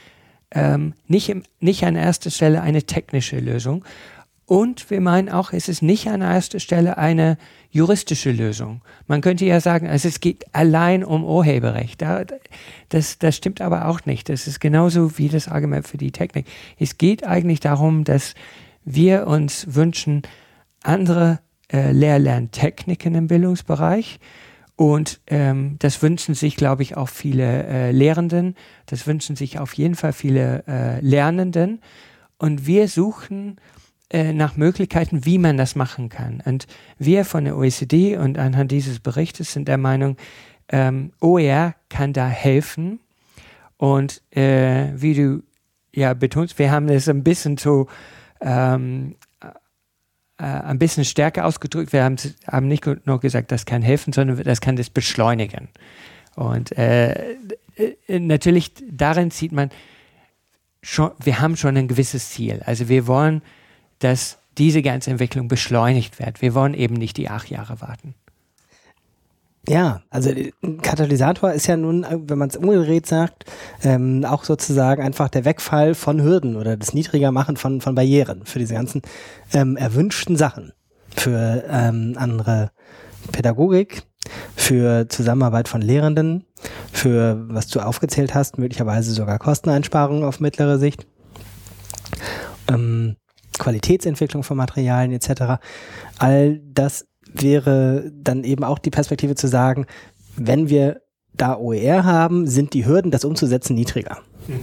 ähm, nicht, im, nicht an erster Stelle eine technische Lösung, und wir meinen auch, es ist nicht an erster Stelle eine juristische Lösung. Man könnte ja sagen, also es geht allein um Urheberrecht. Das, das stimmt aber auch nicht. Das ist genauso wie das Argument für die Technik. Es geht eigentlich darum, dass wir uns wünschen, andere äh, Lehr-Lerntechniken im Bildungsbereich. Und ähm, das wünschen sich, glaube ich, auch viele äh, Lehrenden. Das wünschen sich auf jeden Fall viele äh, Lernenden. Und wir suchen äh, nach Möglichkeiten, wie man das machen kann. Und wir von der OECD und anhand dieses Berichtes sind der Meinung, ähm, OER kann da helfen. Und äh, wie du ja betonst, wir haben das ein bisschen so ähm, äh, ein bisschen stärker ausgedrückt. Wir haben, haben nicht nur gesagt, das kann helfen, sondern das kann das beschleunigen. Und äh, äh natürlich darin sieht man schon, wir haben schon ein gewisses Ziel. Also wir wollen dass diese ganze Entwicklung beschleunigt wird. Wir wollen eben nicht die acht Jahre warten. Ja, also ein Katalysator ist ja nun, wenn man es umgedreht sagt, ähm, auch sozusagen einfach der Wegfall von Hürden oder das Niedrigermachen von, von Barrieren für diese ganzen ähm, erwünschten Sachen, für ähm, andere Pädagogik, für Zusammenarbeit von Lehrenden, für, was du aufgezählt hast, möglicherweise sogar Kosteneinsparungen auf mittlere Sicht. Ähm, Qualitätsentwicklung von Materialien etc. All das wäre dann eben auch die Perspektive zu sagen, wenn wir da OER haben, sind die Hürden, das umzusetzen, niedriger. Hm.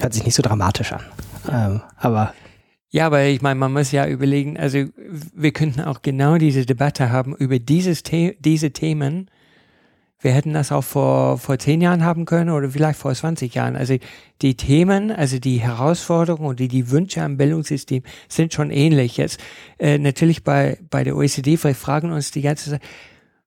Hört sich nicht so dramatisch an. Ähm, aber Ja, aber ich meine, man muss ja überlegen, also wir könnten auch genau diese Debatte haben über dieses The diese Themen. Wir hätten das auch vor, vor zehn Jahren haben können oder vielleicht vor 20 Jahren. Also die Themen, also die Herausforderungen und die, die Wünsche am Bildungssystem sind schon ähnlich. Jetzt äh, natürlich bei, bei der OECD, fragen uns die ganze Zeit,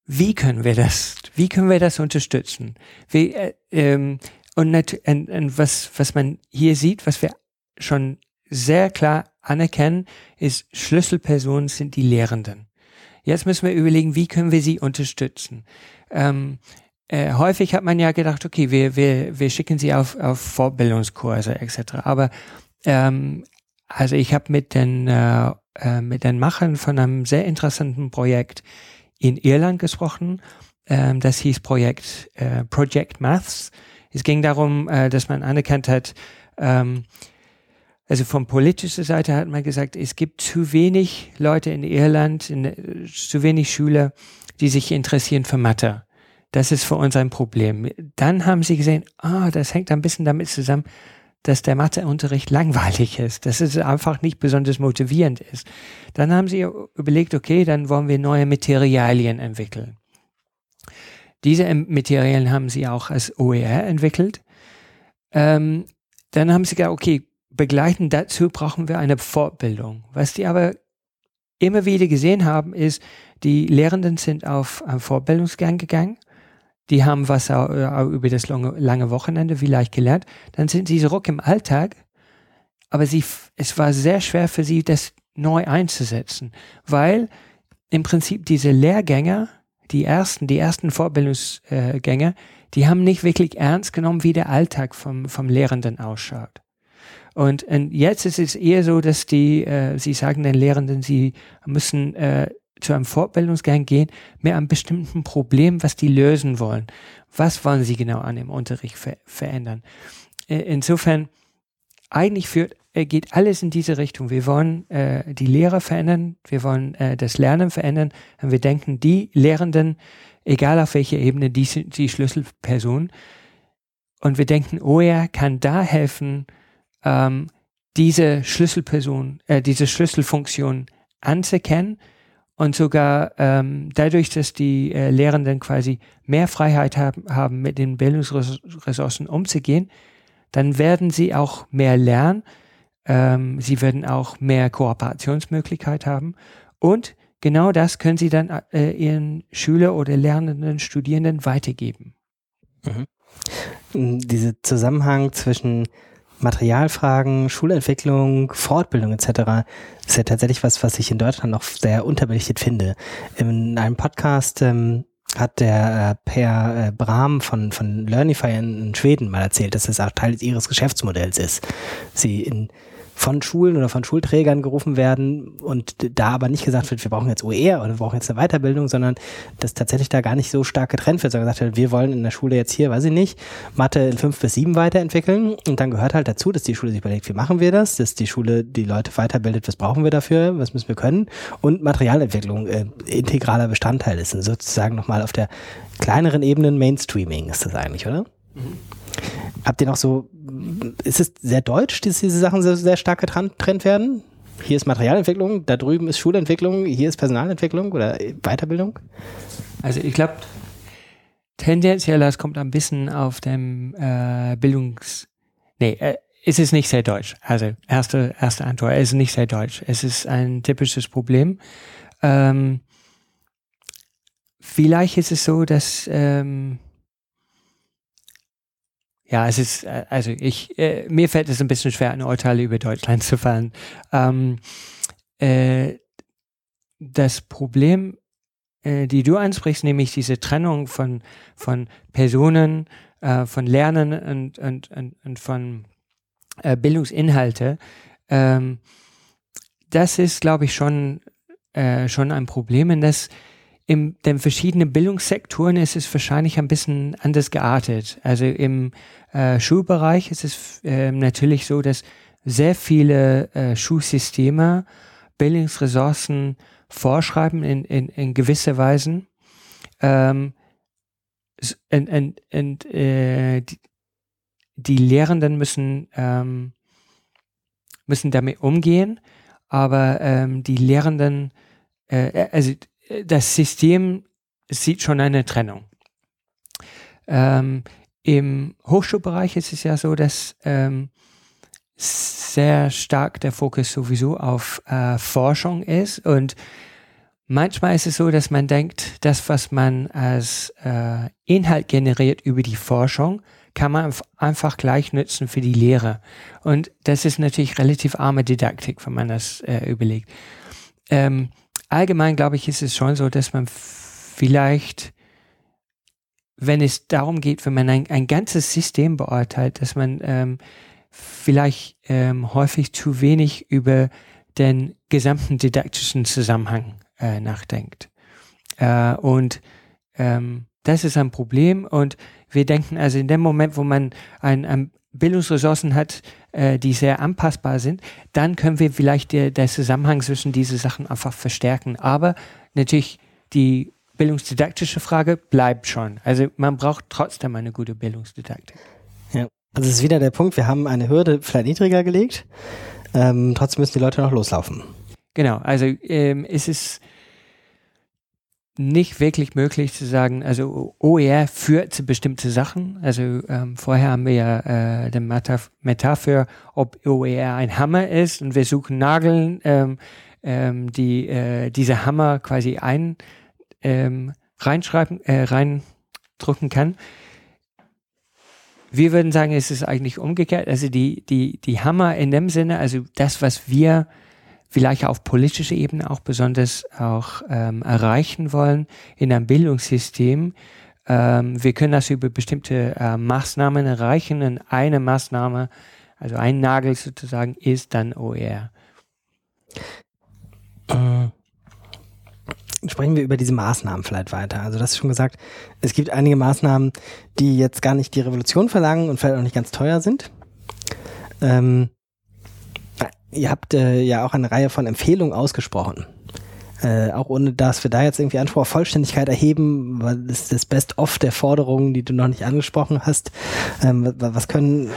wie können wir das, wie können wir das unterstützen? Wie, äh, ähm, und, und, und was, was man hier sieht, was wir schon sehr klar anerkennen, ist Schlüsselpersonen sind die Lehrenden. Jetzt müssen wir überlegen, wie können wir sie unterstützen. Ähm, äh, häufig hat man ja gedacht, okay, wir, wir, wir schicken sie auf, auf Fortbildungskurse etc. Aber ähm, also ich habe mit den äh, äh, mit den Machern von einem sehr interessanten Projekt in Irland gesprochen. Ähm, das hieß Projekt äh, Project Maths. Es ging darum, äh, dass man anerkannt hat, ähm, also von politischer Seite hat man gesagt, es gibt zu wenig Leute in Irland, in, zu wenig Schüler, die sich interessieren für Mathe. Das ist für uns ein Problem. Dann haben sie gesehen, ah, das hängt ein bisschen damit zusammen, dass der Matheunterricht langweilig ist, dass es einfach nicht besonders motivierend ist. Dann haben sie überlegt, okay, dann wollen wir neue Materialien entwickeln. Diese Materialien haben sie auch als OER entwickelt. Ähm, dann haben sie gesagt, okay, begleitend dazu brauchen wir eine Fortbildung. Was die aber immer wieder gesehen haben, ist, die Lehrenden sind auf einen Fortbildungsgang gegangen. Die haben was auch, auch über das lange, lange Wochenende vielleicht gelernt. Dann sind sie zurück im Alltag. Aber sie, es war sehr schwer für sie, das neu einzusetzen, weil im Prinzip diese Lehrgänger, die ersten, die ersten Vorbildungsgänge, die haben nicht wirklich ernst genommen, wie der Alltag vom, vom Lehrenden ausschaut. Und, und jetzt ist es eher so, dass die, äh, sie sagen den Lehrenden, sie müssen äh, zu einem Fortbildungsgang gehen mit einem bestimmten Problem, was die lösen wollen. Was wollen sie genau an dem Unterricht ver verändern? Äh, insofern, eigentlich führt, äh, geht alles in diese Richtung. Wir wollen äh, die Lehrer verändern, wir wollen äh, das Lernen verändern und wir denken, die Lehrenden, egal auf welcher Ebene, die sind die Schlüsselpersonen. Und wir denken, OER kann da helfen, ähm, diese Schlüsselperson, äh, diese Schlüsselfunktion anzuerkennen und sogar ähm, dadurch, dass die äh, Lehrenden quasi mehr Freiheit haben, haben, mit den Bildungsressourcen umzugehen, dann werden sie auch mehr lernen, ähm, sie werden auch mehr Kooperationsmöglichkeit haben und genau das können sie dann äh, ihren Schüler oder Lernenden, Studierenden weitergeben. Mhm. Dieser Zusammenhang zwischen Materialfragen, Schulentwicklung, Fortbildung etc. ist ja tatsächlich was, was ich in Deutschland noch sehr unterbelichtet finde. In einem Podcast ähm, hat der äh, Per äh, Brahm von, von Learnify in, in Schweden mal erzählt, dass das auch Teil ihres Geschäftsmodells ist. Sie in von Schulen oder von Schulträgern gerufen werden und da aber nicht gesagt wird, wir brauchen jetzt OER oder wir brauchen jetzt eine Weiterbildung, sondern dass tatsächlich da gar nicht so stark getrennt wird, sondern gesagt wird, wir wollen in der Schule jetzt hier, weiß ich nicht, Mathe in fünf bis sieben weiterentwickeln und dann gehört halt dazu, dass die Schule sich überlegt, wie machen wir das, dass die Schule die Leute weiterbildet, was brauchen wir dafür, was müssen wir können und Materialentwicklung äh, integraler Bestandteil ist und sozusagen nochmal auf der kleineren Ebene Mainstreaming ist das eigentlich, oder? Mhm. Habt ihr noch so, ist es sehr deutsch, dass diese Sachen sehr, sehr stark getrennt werden? Hier ist Materialentwicklung, da drüben ist Schulentwicklung, hier ist Personalentwicklung oder Weiterbildung? Also ich glaube, tendenziell, das kommt ein bisschen auf dem äh, Bildungs... Nee, äh, es ist nicht sehr deutsch. Also erste, erste Antwort, es ist nicht sehr deutsch. Es ist ein typisches Problem. Ähm, vielleicht ist es so, dass... Ähm, ja, es ist, äh, also ich, äh, mir fällt es ein bisschen schwer, ein Urteil über Deutschland zu fallen. Ähm, äh, das Problem, äh, die du ansprichst, nämlich diese Trennung von, von Personen, äh, von Lernen und, und, und, und von äh, Bildungsinhalte, ähm, das ist, glaube ich, schon, schon ein Problem, in das in den verschiedenen Bildungssektoren ist es wahrscheinlich ein bisschen anders geartet. Also im äh, Schulbereich ist es äh, natürlich so, dass sehr viele äh, Schulsysteme Bildungsressourcen vorschreiben in, in, in gewisser Weisen. Ähm, und, und, und äh, die, die, Lehrenden müssen ähm, müssen damit umgehen, aber ähm, die Lehrenden, äh, also das System sieht schon eine Trennung. Ähm, Im Hochschulbereich ist es ja so, dass ähm, sehr stark der Fokus sowieso auf äh, Forschung ist und manchmal ist es so, dass man denkt, das, was man als äh, Inhalt generiert über die Forschung, kann man einfach gleich nutzen für die Lehre. Und das ist natürlich relativ arme Didaktik, wenn man das äh, überlegt. Ähm, allgemein glaube ich, ist es schon so, dass man vielleicht, wenn es darum geht, wenn man ein, ein ganzes System beurteilt, dass man ähm, vielleicht ähm, häufig zu wenig über den gesamten didaktischen Zusammenhang äh, nachdenkt. Äh, und ähm, das ist ein Problem und wir denken also in dem Moment, wo man ein, ein Bildungsressourcen hat, äh, die sehr anpassbar sind, dann können wir vielleicht der, der Zusammenhang zwischen diese Sachen einfach verstärken. Aber natürlich die bildungsdidaktische Frage bleibt schon. Also man braucht trotzdem eine gute Bildungsdidaktik. Ja, also es ist wieder der Punkt, wir haben eine Hürde vielleicht niedriger gelegt, ähm, trotzdem müssen die Leute noch loslaufen. Genau, also ähm, es ist nicht wirklich möglich zu sagen, also OER führt zu bestimmten Sachen. Also ähm, vorher haben wir ja äh, den Metapher, ob OER ein Hammer ist und wir suchen Nageln, ähm, ähm, die äh, diese Hammer quasi ein ähm, reinschreiben, äh, reindrücken kann. Wir würden sagen, es ist eigentlich umgekehrt. Also die, die, die Hammer in dem Sinne, also das, was wir vielleicht auf politischer Ebene auch besonders auch ähm, erreichen wollen in einem Bildungssystem. Ähm, wir können das über bestimmte äh, Maßnahmen erreichen und eine Maßnahme, also ein Nagel sozusagen, ist dann OER. Äh, sprechen wir über diese Maßnahmen vielleicht weiter. Also das ist schon gesagt, es gibt einige Maßnahmen, die jetzt gar nicht die Revolution verlangen und vielleicht auch nicht ganz teuer sind. Ähm, Ihr habt äh, ja auch eine Reihe von Empfehlungen ausgesprochen. Äh, auch ohne dass wir da jetzt irgendwie Anspruch auf Vollständigkeit erheben, weil das ist das Best-of der Forderungen, die du noch nicht angesprochen hast. Ähm, was können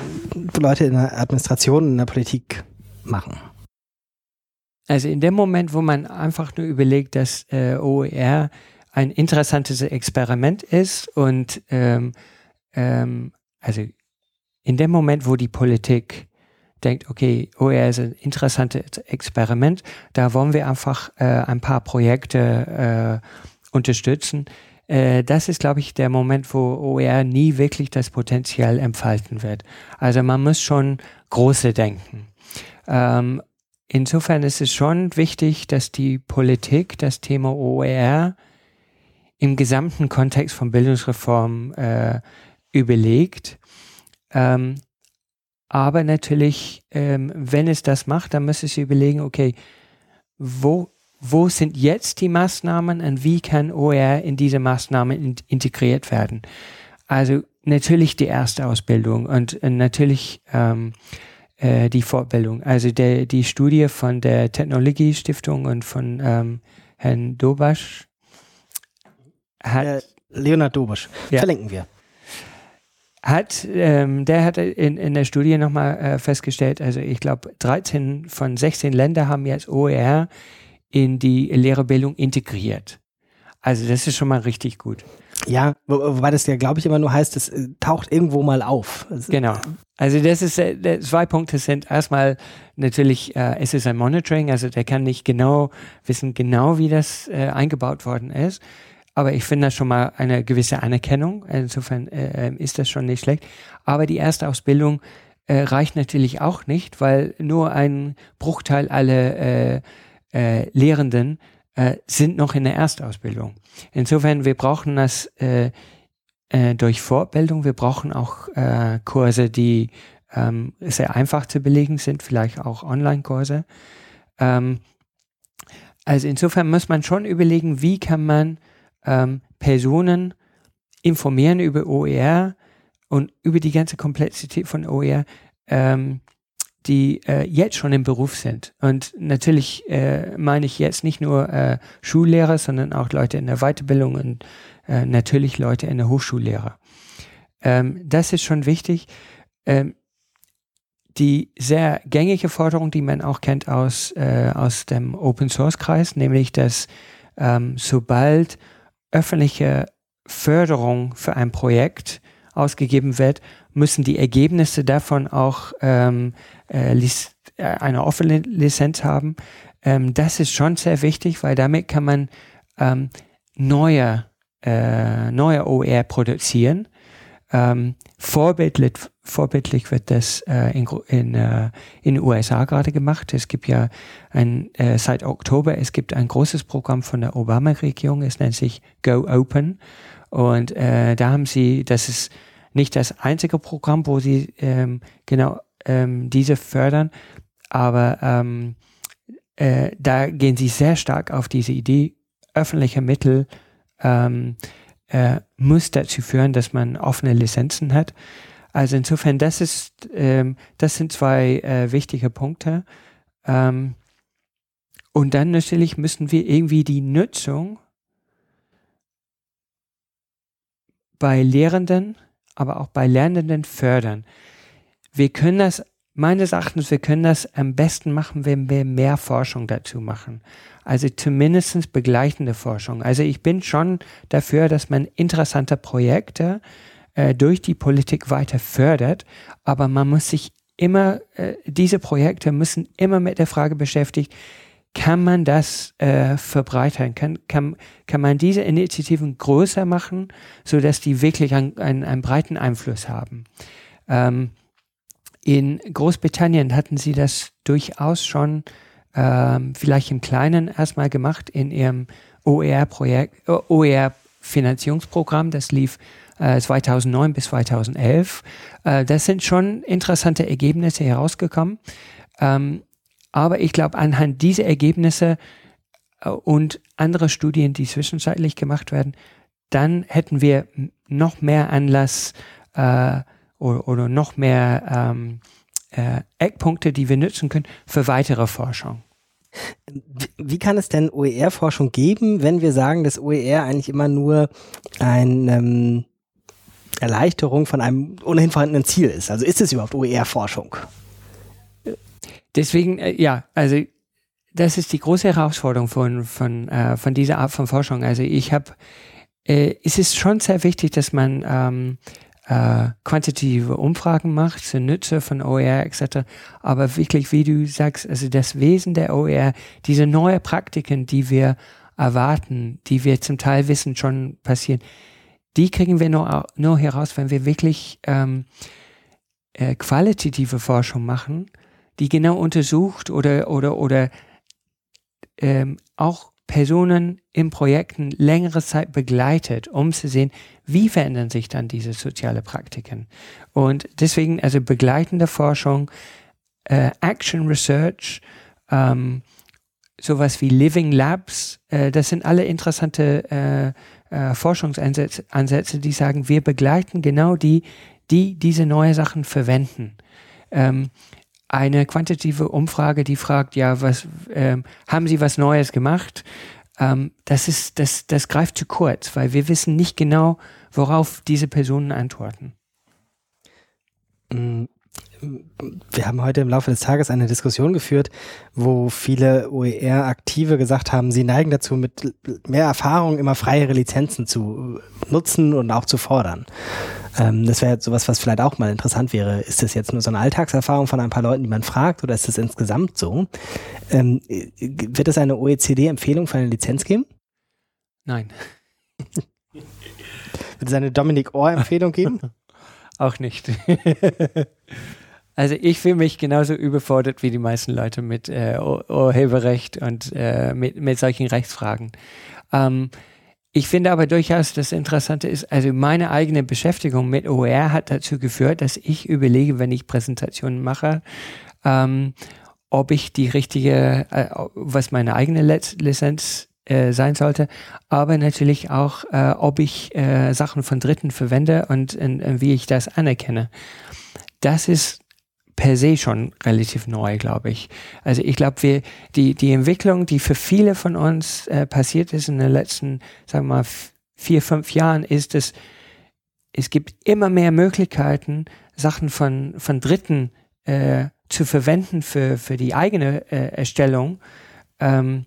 Leute in der Administration, in der Politik machen? Also in dem Moment, wo man einfach nur überlegt, dass äh, OER ein interessantes Experiment ist und ähm, ähm, also in dem Moment, wo die Politik denkt, okay, OER ist ein interessantes Experiment, da wollen wir einfach äh, ein paar Projekte äh, unterstützen. Äh, das ist, glaube ich, der Moment, wo OER nie wirklich das Potenzial entfalten wird. Also man muss schon große denken. Ähm, insofern ist es schon wichtig, dass die Politik das Thema OER im gesamten Kontext von Bildungsreform äh, überlegt. Ähm, aber natürlich, ähm, wenn es das macht, dann muss es überlegen, okay, wo, wo sind jetzt die Maßnahmen und wie kann OER in diese Maßnahmen in, integriert werden? Also natürlich die erste Ausbildung und, und natürlich ähm, äh, die Fortbildung. Also der, die Studie von der Technologiestiftung und von ähm, Herrn Dobasch hat. Äh, Leonard Dobasch. Ja. Verlinken wir hat, ähm, der hat in, in der Studie nochmal äh, festgestellt, also ich glaube 13 von 16 Ländern haben jetzt OER in die Lehrerbildung integriert. Also das ist schon mal richtig gut. Ja, wo, wobei das ja, glaube ich, immer nur heißt, es äh, taucht irgendwo mal auf. Genau. Also das ist äh, zwei Punkte sind erstmal natürlich, äh, es ist ein Monitoring, also der kann nicht genau wissen, genau wie das äh, eingebaut worden ist. Aber ich finde das schon mal eine gewisse Anerkennung. Insofern äh, ähm, ist das schon nicht schlecht. Aber die Erstausbildung äh, reicht natürlich auch nicht, weil nur ein Bruchteil aller äh, äh, Lehrenden äh, sind noch in der Erstausbildung. Insofern, wir brauchen das äh, durch Fortbildung. Wir brauchen auch Kurse, die ähm, sehr einfach zu belegen sind, vielleicht auch Online-Kurse. Ähm, also insofern muss man schon überlegen, wie kann man ähm, Personen informieren über OER und über die ganze Komplexität von OER, ähm, die äh, jetzt schon im Beruf sind. Und natürlich äh, meine ich jetzt nicht nur äh, Schullehrer, sondern auch Leute in der Weiterbildung und äh, natürlich Leute in der Hochschullehre. Ähm, das ist schon wichtig. Ähm, die sehr gängige Forderung, die man auch kennt aus, äh, aus dem Open Source Kreis, nämlich dass ähm, sobald öffentliche Förderung für ein Projekt ausgegeben wird, müssen die Ergebnisse davon auch ähm, äh, äh, eine offene Lizenz haben. Ähm, das ist schon sehr wichtig, weil damit kann man ähm, neue, äh, neue OER produzieren. Ähm, vorbildlich, vorbildlich wird das äh, in, in, äh, in den USA gerade gemacht. Es gibt ja ein, äh, seit Oktober, es gibt ein großes Programm von der Obama-Regierung, es nennt sich Go Open. Und äh, da haben sie, das ist nicht das einzige Programm, wo sie ähm, genau ähm, diese fördern, aber ähm, äh, da gehen sie sehr stark auf diese Idee, öffentliche Mittel ähm, äh, muss dazu führen, dass man offene Lizenzen hat. Also insofern, das ist, ähm, das sind zwei äh, wichtige Punkte. Ähm, und dann natürlich müssen wir irgendwie die Nutzung bei Lehrenden, aber auch bei Lernenden fördern. Wir können das, meines Erachtens, wir können das am besten machen, wenn wir mehr Forschung dazu machen. Also zumindestens begleitende Forschung. Also ich bin schon dafür, dass man interessante Projekte äh, durch die Politik weiter fördert, aber man muss sich immer, äh, diese Projekte müssen immer mit der Frage beschäftigt, kann man das äh, verbreitern? Kann, kann, kann man diese Initiativen größer machen, so dass die wirklich einen, einen, einen breiten Einfluss haben? Ähm, in Großbritannien hatten sie das durchaus schon ähm, vielleicht im Kleinen erstmal gemacht in ihrem OER-Projekt, äh, OER-Finanzierungsprogramm. Das lief äh, 2009 bis 2011. Äh, das sind schon interessante Ergebnisse herausgekommen. Ähm, aber ich glaube, anhand dieser Ergebnisse äh, und andere Studien, die zwischenzeitlich gemacht werden, dann hätten wir noch mehr Anlass äh, oder, oder, noch mehr ähm, äh, Eckpunkte, die wir nutzen können für weitere Forschung. Wie kann es denn OER-Forschung geben, wenn wir sagen, dass OER eigentlich immer nur eine ähm, Erleichterung von einem ohnehin vorhandenen Ziel ist? Also ist es überhaupt OER-Forschung? Deswegen, äh, ja, also das ist die große Herausforderung von, von, äh, von dieser Art von Forschung. Also ich habe, äh, es ist schon sehr wichtig, dass man ähm, äh, quantitative Umfragen macht zur Nütze von OER etc. Aber wirklich, wie du sagst, also das Wesen der OER, diese neue Praktiken, die wir erwarten, die wir zum Teil wissen schon passieren, die kriegen wir nur, nur heraus, wenn wir wirklich ähm, äh, qualitative Forschung machen die genau untersucht oder, oder, oder ähm, auch Personen in Projekten längere Zeit begleitet, um zu sehen, wie verändern sich dann diese soziale Praktiken. Und deswegen also begleitende Forschung, äh, Action Research, ähm, sowas wie Living Labs, äh, das sind alle interessante äh, äh, Forschungsansätze, Ansätze, die sagen, wir begleiten genau die, die diese neue Sachen verwenden. Ähm, eine quantitative Umfrage, die fragt, ja, was ähm, haben Sie was Neues gemacht? Ähm, das ist, das, das greift zu kurz, weil wir wissen nicht genau, worauf diese Personen antworten. Mm, wir haben heute im Laufe des Tages eine Diskussion geführt, wo viele OER-Aktive gesagt haben, sie neigen dazu, mit mehr Erfahrung immer freiere Lizenzen zu nutzen und auch zu fordern. Ähm, das wäre sowas, was vielleicht auch mal interessant wäre. Ist das jetzt nur so eine Alltagserfahrung von ein paar Leuten, die man fragt, oder ist das insgesamt so? Ähm, wird es eine OECD-Empfehlung für eine Lizenz geben? Nein. wird es eine Dominic Orr-Empfehlung geben? auch nicht. Also ich fühle mich genauso überfordert wie die meisten Leute mit äh, Urheberrecht und äh, mit, mit solchen Rechtsfragen. Ähm, ich finde aber durchaus, das Interessante ist, also meine eigene Beschäftigung mit OER hat dazu geführt, dass ich überlege, wenn ich Präsentationen mache, ähm, ob ich die richtige, äh, was meine eigene Lizenz äh, sein sollte, aber natürlich auch, äh, ob ich äh, Sachen von Dritten verwende und, und, und wie ich das anerkenne. Das ist per se schon relativ neu, glaube ich. Also ich glaube, wir die die Entwicklung, die für viele von uns äh, passiert ist in den letzten, sagen wir mal, vier fünf Jahren, ist es es gibt immer mehr Möglichkeiten, Sachen von von Dritten äh, zu verwenden für, für die eigene äh, Erstellung, ähm,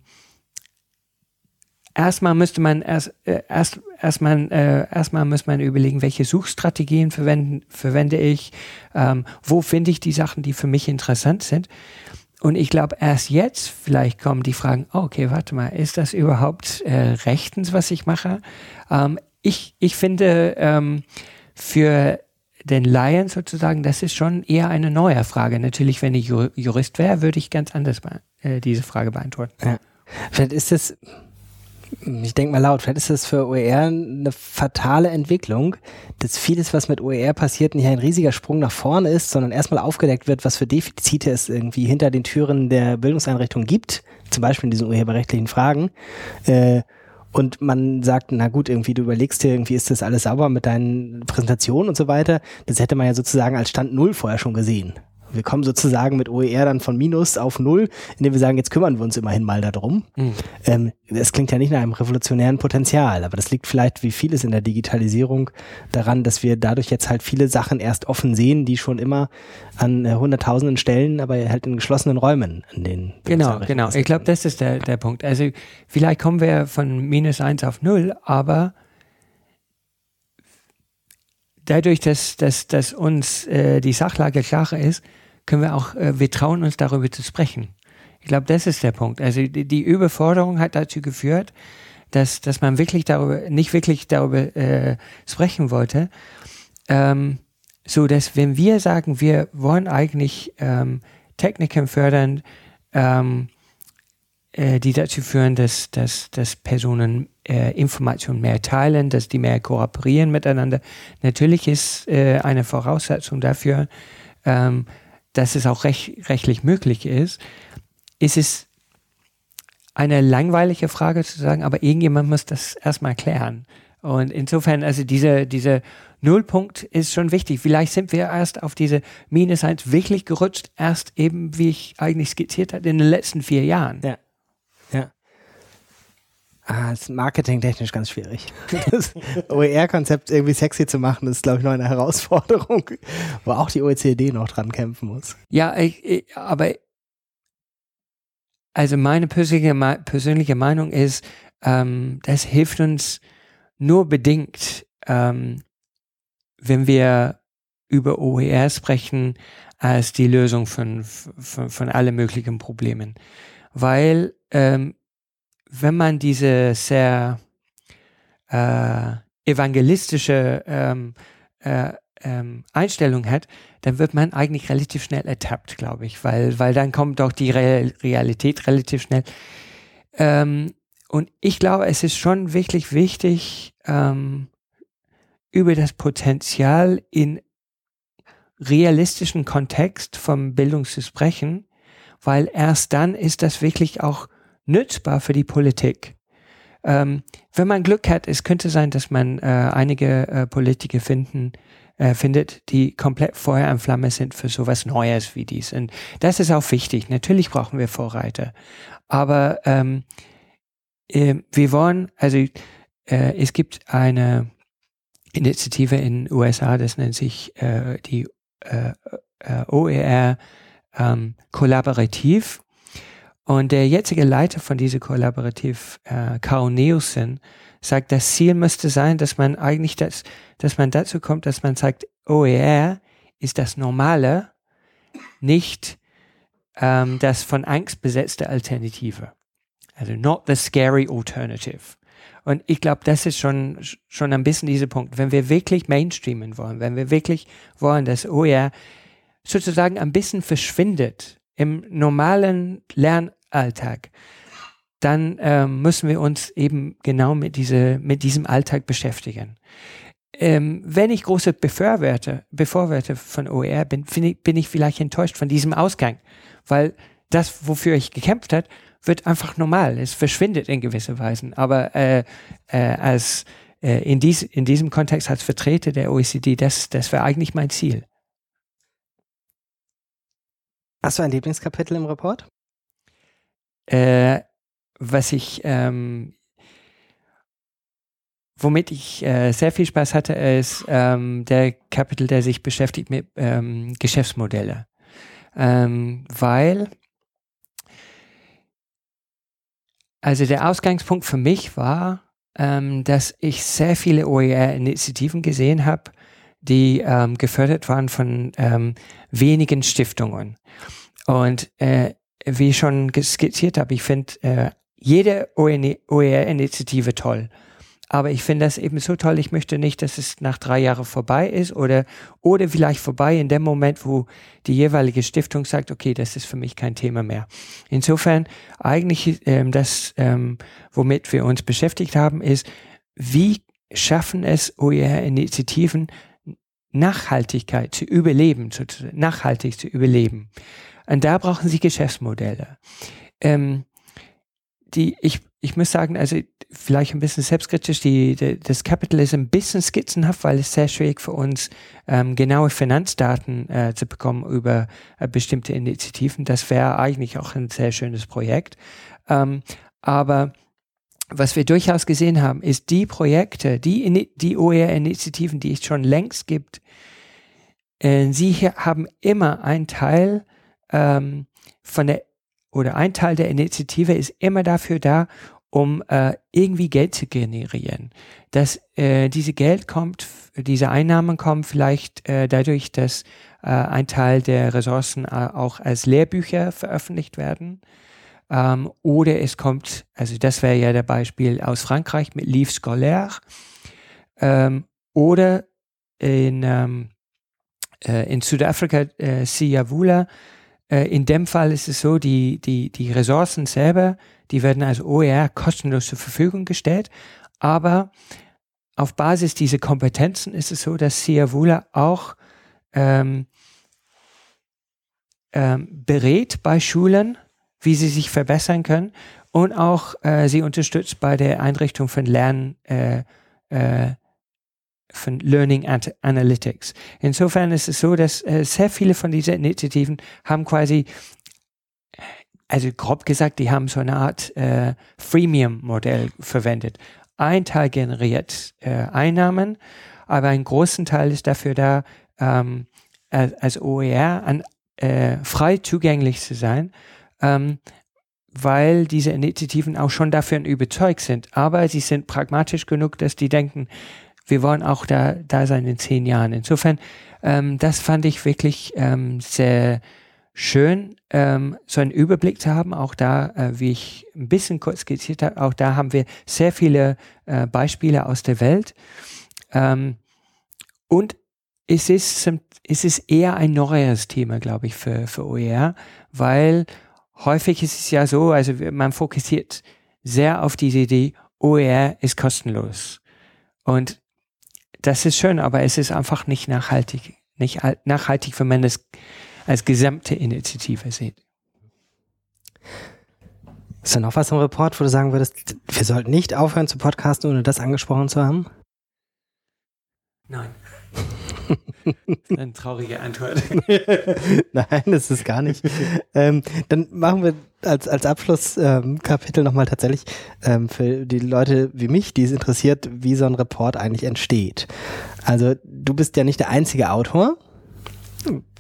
erstmal müsste man erst, äh, erst, erstmal, äh, erstmal muss man überlegen, welche Suchstrategien verwenden, verwende ich, ähm, wo finde ich die Sachen, die für mich interessant sind. Und ich glaube, erst jetzt vielleicht kommen die Fragen, oh, okay, warte mal, ist das überhaupt äh, rechtens, was ich mache? Ähm, ich, ich finde, ähm, für den Laien sozusagen, das ist schon eher eine neue Frage. Natürlich, wenn ich Jurist wäre, würde ich ganz anders äh, diese Frage beantworten. Ja. Vielleicht ist es, ich denke mal laut, vielleicht ist das für OER eine fatale Entwicklung, dass vieles, was mit OER passiert, nicht ein riesiger Sprung nach vorne ist, sondern erstmal aufgedeckt wird, was für Defizite es irgendwie hinter den Türen der Bildungseinrichtung gibt, zum Beispiel in diesen urheberrechtlichen Fragen. Äh, und man sagt, na gut, irgendwie du überlegst dir, irgendwie ist das alles sauber mit deinen Präsentationen und so weiter. Das hätte man ja sozusagen als Stand Null vorher schon gesehen. Wir kommen sozusagen mit OER dann von Minus auf Null, indem wir sagen, jetzt kümmern wir uns immerhin mal darum. Mhm. Ähm, das klingt ja nicht nach einem revolutionären Potenzial, aber das liegt vielleicht wie vieles in der Digitalisierung daran, dass wir dadurch jetzt halt viele Sachen erst offen sehen, die schon immer an äh, hunderttausenden Stellen, aber halt in geschlossenen Räumen in den Genau, genau. Ich glaube, das ist der, der Punkt. Also vielleicht kommen wir von minus eins auf null, aber dadurch, dass, dass, dass uns äh, die Sachlage klarer ist, können wir auch, äh, wir trauen uns darüber zu sprechen. Ich glaube, das ist der Punkt. Also die, die, Überforderung hat dazu geführt, dass, dass man wirklich darüber, nicht wirklich darüber äh, sprechen wollte. Ähm, so dass wenn wir sagen, wir wollen eigentlich ähm, Techniken fördern, ähm, äh, die dazu führen, dass, dass, dass Personen äh, Informationen mehr teilen, dass die mehr kooperieren miteinander. Natürlich ist äh, eine Voraussetzung dafür, ähm, dass es auch recht, rechtlich möglich ist, ist es eine langweilige Frage zu sagen, aber irgendjemand muss das erstmal klären. Und insofern, also diese, diese Nullpunkt ist schon wichtig. Vielleicht sind wir erst auf diese Minus 1 wirklich gerutscht, erst eben, wie ich eigentlich skizziert habe, in den letzten vier Jahren. Ja. Ja. Ah, ist marketingtechnisch ganz schwierig. Das OER-Konzept irgendwie sexy zu machen, ist, glaube ich, noch eine Herausforderung, wo auch die OECD noch dran kämpfen muss. Ja, ich, ich, aber also meine persönliche, persönliche Meinung ist, ähm, das hilft uns nur bedingt, ähm, wenn wir über OER sprechen, als die Lösung von, von, von alle möglichen Problemen. Weil ähm, wenn man diese sehr äh, evangelistische ähm, äh, ähm, Einstellung hat, dann wird man eigentlich relativ schnell ertappt, glaube ich, weil, weil dann kommt doch die Re Realität relativ schnell. Ähm, und ich glaube, es ist schon wirklich wichtig, ähm, über das Potenzial in realistischen Kontext vom Bildung zu sprechen, weil erst dann ist das wirklich auch nützbar für die Politik. Ähm, wenn man Glück hat, es könnte sein, dass man äh, einige äh, Politiker finden, äh, findet, die komplett Feuer und Flamme sind für sowas Neues wie dies. Und das ist auch wichtig. Natürlich brauchen wir Vorreiter. Aber ähm, äh, wir wollen, also äh, es gibt eine Initiative in den USA, das nennt sich äh, die OER ähm, Kollaborativ. Und der jetzige Leiter von dieser Kollaborativ, äh, Carl Nielsen, sagt, das Ziel müsste sein, dass man eigentlich das, dass man dazu kommt, dass man sagt, OER ist das Normale, nicht ähm, das von Angst besetzte Alternative. Also not the scary alternative. Und ich glaube, das ist schon, schon ein bisschen dieser Punkt. Wenn wir wirklich mainstreamen wollen, wenn wir wirklich wollen, dass OER sozusagen ein bisschen verschwindet im normalen Lernalltag, dann ähm, müssen wir uns eben genau mit, diese, mit diesem Alltag beschäftigen. Ähm, wenn ich große Bevorwerte, Bevorwerte von OER bin, ich, bin ich vielleicht enttäuscht von diesem Ausgang, weil das, wofür ich gekämpft hat, wird einfach normal. Es verschwindet in gewisser Weise. Aber äh, äh, als äh, in, dies, in diesem Kontext als Vertreter der OECD, das, das wäre eigentlich mein Ziel. Hast du ein Lieblingskapitel im Report? Äh, was ich, ähm, womit ich äh, sehr viel Spaß hatte, ist ähm, der Kapitel, der sich beschäftigt mit ähm, Geschäftsmodelle. ähm, weil also der Ausgangspunkt für mich war, ähm, dass ich sehr viele OER-Initiativen gesehen habe, die ähm, gefördert waren von wenigen Stiftungen. Und äh, wie ich schon skizziert habe, ich finde äh, jede OER-Initiative toll. Aber ich finde das eben so toll. Ich möchte nicht, dass es nach drei Jahren vorbei ist oder, oder vielleicht vorbei in dem Moment, wo die jeweilige Stiftung sagt, okay, das ist für mich kein Thema mehr. Insofern eigentlich ähm, das, ähm, womit wir uns beschäftigt haben, ist, wie schaffen es OER-Initiativen Nachhaltigkeit zu überleben, nachhaltig zu überleben. Und da brauchen sie Geschäftsmodelle. Ähm, die, ich, ich muss sagen, also vielleicht ein bisschen selbstkritisch, die, die, das Capital ist ein bisschen skizzenhaft, weil es sehr schwierig für uns ähm, genaue Finanzdaten äh, zu bekommen über äh, bestimmte Initiativen. Das wäre eigentlich auch ein sehr schönes Projekt. Ähm, aber was wir durchaus gesehen haben, ist die Projekte, die, die OER-Initiativen, die es schon längst gibt, äh, sie haben immer einen Teil ähm, von der oder ein Teil der Initiative ist immer dafür da, um äh, irgendwie Geld zu generieren. Dass äh, diese Geld kommt, diese Einnahmen kommen vielleicht äh, dadurch, dass äh, ein Teil der Ressourcen äh, auch als Lehrbücher veröffentlicht werden. Ähm, oder es kommt, also das wäre ja der Beispiel aus Frankreich mit Livre Scolaire. Ähm, oder in, ähm, äh, in Südafrika äh, Siyavula äh, in dem Fall ist es so, die, die, die Ressourcen selber, die werden als OER kostenlos zur Verfügung gestellt, aber auf Basis dieser Kompetenzen ist es so, dass Siavula auch ähm, ähm, berät bei Schulen, wie sie sich verbessern können und auch äh, sie unterstützt bei der Einrichtung von Lern, äh, äh, von Learning Analytics. Insofern ist es so, dass äh, sehr viele von diesen Initiativen haben quasi, also grob gesagt, die haben so eine Art äh, Freemium-Modell verwendet. Ein Teil generiert äh, Einnahmen, aber ein großen Teil ist dafür da, ähm, als OER an, äh, frei zugänglich zu sein, ähm, weil diese Initiativen auch schon dafür überzeugt sind. Aber sie sind pragmatisch genug, dass die denken, wir wollen auch da, da sein in zehn Jahren. Insofern, ähm, das fand ich wirklich ähm, sehr schön, ähm, so einen Überblick zu haben. Auch da, äh, wie ich ein bisschen kurz skizziert habe, auch da haben wir sehr viele äh, Beispiele aus der Welt. Ähm, und es ist, es ist eher ein neueres Thema, glaube ich, für, für OER, weil häufig ist es ja so, also man fokussiert sehr auf diese Idee, OER ist kostenlos. Und das ist schön, aber es ist einfach nicht nachhaltig. Nicht nachhaltig, wenn man das als gesamte Initiative sieht. Ist da noch was im Report, wo du sagen würdest, wir sollten nicht aufhören zu podcasten, ohne das angesprochen zu haben? Nein. Eine traurige Antwort. Nein, das ist gar nicht. Ähm, dann machen wir als, als Abschlusskapitel ähm, nochmal tatsächlich ähm, für die Leute wie mich, die es interessiert, wie so ein Report eigentlich entsteht. Also du bist ja nicht der einzige Autor.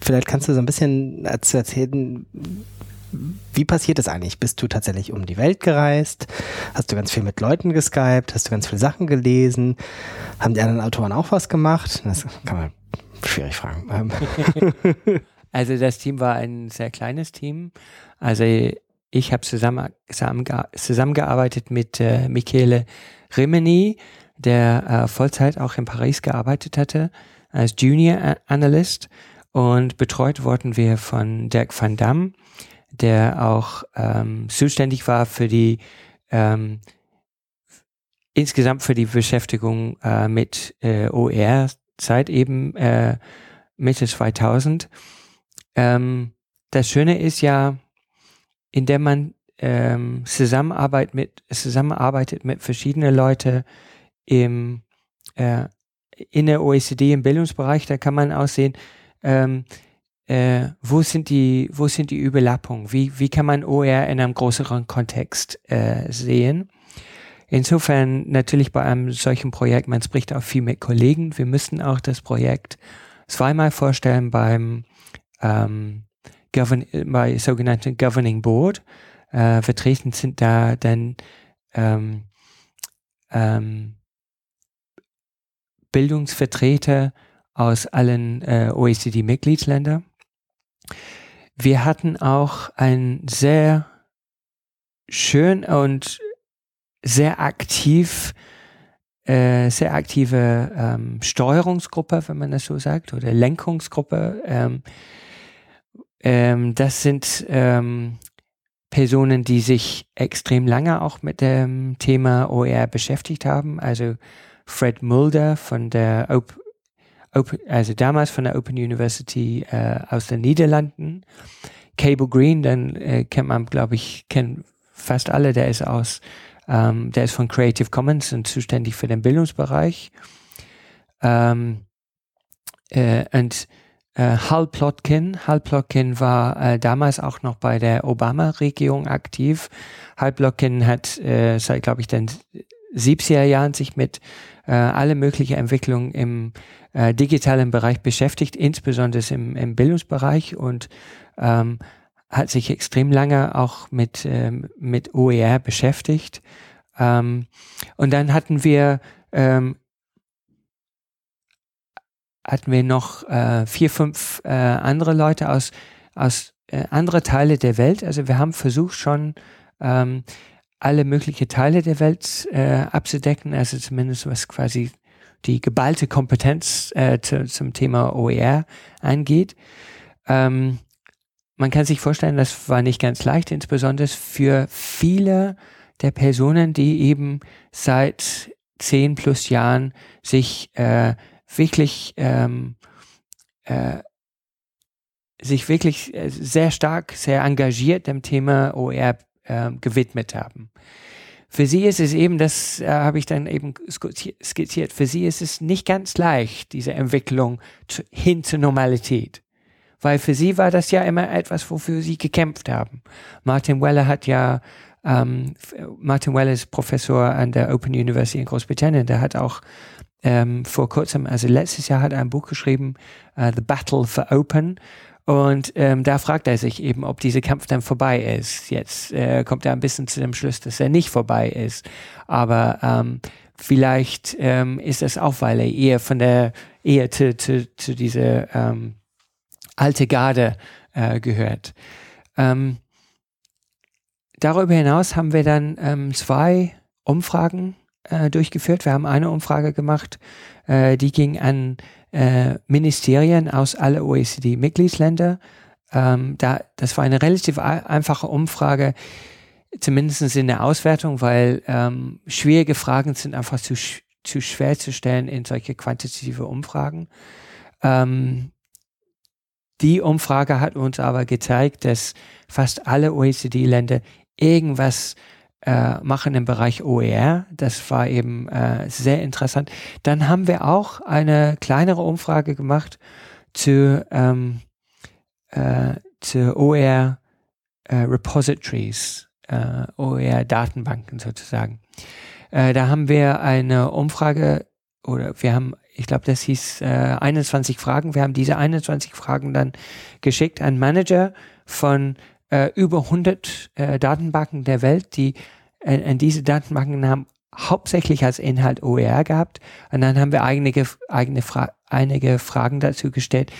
Vielleicht kannst du so ein bisschen erzählen, wie passiert das eigentlich? Bist du tatsächlich um die Welt gereist? Hast du ganz viel mit Leuten geskypt? Hast du ganz viele Sachen gelesen? Haben die anderen Autoren auch was gemacht? Das kann man schwierig fragen. Ähm. also das Team war ein sehr kleines Team. Also ich habe zusammen, zusammengearbeitet mit äh, Michele Rimini, der äh, Vollzeit auch in Paris gearbeitet hatte als Junior Analyst und betreut wurden wir von Dirk van Dam, der auch ähm, zuständig war für die ähm, insgesamt für die Beschäftigung äh, mit äh, OER seit eben äh, Mitte 2000. Ähm, das Schöne ist ja, indem man ähm, zusammenarbeitet mit zusammenarbeitet mit verschiedenen Leuten im äh, in der OECD im Bildungsbereich, da kann man auch sehen, ähm, äh, wo sind die, wo sind die Überlappungen? Wie, wie kann man OER in einem größeren Kontext äh, sehen? Insofern natürlich bei einem solchen Projekt, man spricht auch viel mit Kollegen. Wir müssen auch das Projekt zweimal vorstellen beim ähm, Govern bei sogenannten Governing Board. Äh, vertreten sind da dann ähm, ähm, Bildungsvertreter aus allen äh, OECD-Mitgliedsländern. Wir hatten auch ein sehr schön und sehr aktiv äh, sehr aktive ähm, Steuerungsgruppe, wenn man das so sagt, oder Lenkungsgruppe. Ähm, ähm, das sind ähm, Personen, die sich extrem lange auch mit dem Thema OER beschäftigt haben. Also Fred Mulder von der Open, Open also damals von der Open University äh, aus den Niederlanden. Cable Green, dann äh, kennt man, glaube ich, kennen fast alle, der ist aus ähm, der ist von Creative Commons und zuständig für den Bildungsbereich. Ähm, äh, und äh, Hal Plotkin, Hal Plotkin war äh, damals auch noch bei der Obama-Regierung aktiv. Hal Plotkin hat äh, seit, glaube ich, den 70er Jahren sich mit äh, alle möglichen Entwicklungen im äh, digitalen Bereich beschäftigt, insbesondere im, im Bildungsbereich und ähm, hat sich extrem lange auch mit, ähm, mit OER beschäftigt. Ähm, und dann hatten wir, ähm, hatten wir noch äh, vier, fünf äh, andere Leute aus, aus äh, andere Teile der Welt. Also wir haben versucht schon ähm, alle möglichen Teile der Welt äh, abzudecken, also zumindest was quasi die geballte Kompetenz äh, zu, zum Thema OER angeht. Ähm, man kann sich vorstellen, das war nicht ganz leicht, insbesondere für viele der Personen, die eben seit zehn plus Jahren sich äh, wirklich ähm, äh, sich wirklich äh, sehr stark, sehr engagiert dem Thema OER äh, gewidmet haben. Für sie ist es eben, das äh, habe ich dann eben skizziert, für sie ist es nicht ganz leicht, diese Entwicklung zu, hin zur Normalität weil für sie war das ja immer etwas, wofür sie gekämpft haben. Martin Weller hat ja, ähm, Martin Weller ist Professor an der Open University in Großbritannien, der hat auch ähm, vor kurzem, also letztes Jahr hat er ein Buch geschrieben, uh, The Battle for Open. Und ähm, da fragt er sich eben, ob dieser Kampf dann vorbei ist. Jetzt äh, kommt er ein bisschen zu dem Schluss, dass er nicht vorbei ist. Aber ähm, vielleicht ähm, ist das auch, weil er eher von der eher zu, zu, zu dieser ähm, alte Garde äh, gehört. Ähm, darüber hinaus haben wir dann ähm, zwei Umfragen äh, durchgeführt. Wir haben eine Umfrage gemacht, äh, die ging an äh, Ministerien aus alle OECD-Mitgliedsländer. Ähm, da, das war eine relativ einfache Umfrage, zumindest in der Auswertung, weil ähm, schwierige Fragen sind einfach zu, zu schwer zu stellen in solche quantitative Umfragen. Ähm, die Umfrage hat uns aber gezeigt, dass fast alle OECD-Länder irgendwas äh, machen im Bereich OER. Das war eben äh, sehr interessant. Dann haben wir auch eine kleinere Umfrage gemacht zu, ähm, äh, zu OER äh, Repositories, äh, OER Datenbanken sozusagen. Äh, da haben wir eine Umfrage oder wir haben ich glaube, das hieß äh, 21 Fragen. Wir haben diese 21 Fragen dann geschickt an Manager von äh, über 100 äh, Datenbanken der Welt, die äh, diese Datenbanken haben hauptsächlich als Inhalt OER gehabt. Und dann haben wir einige, eigene Fra einige Fragen dazu gestellt.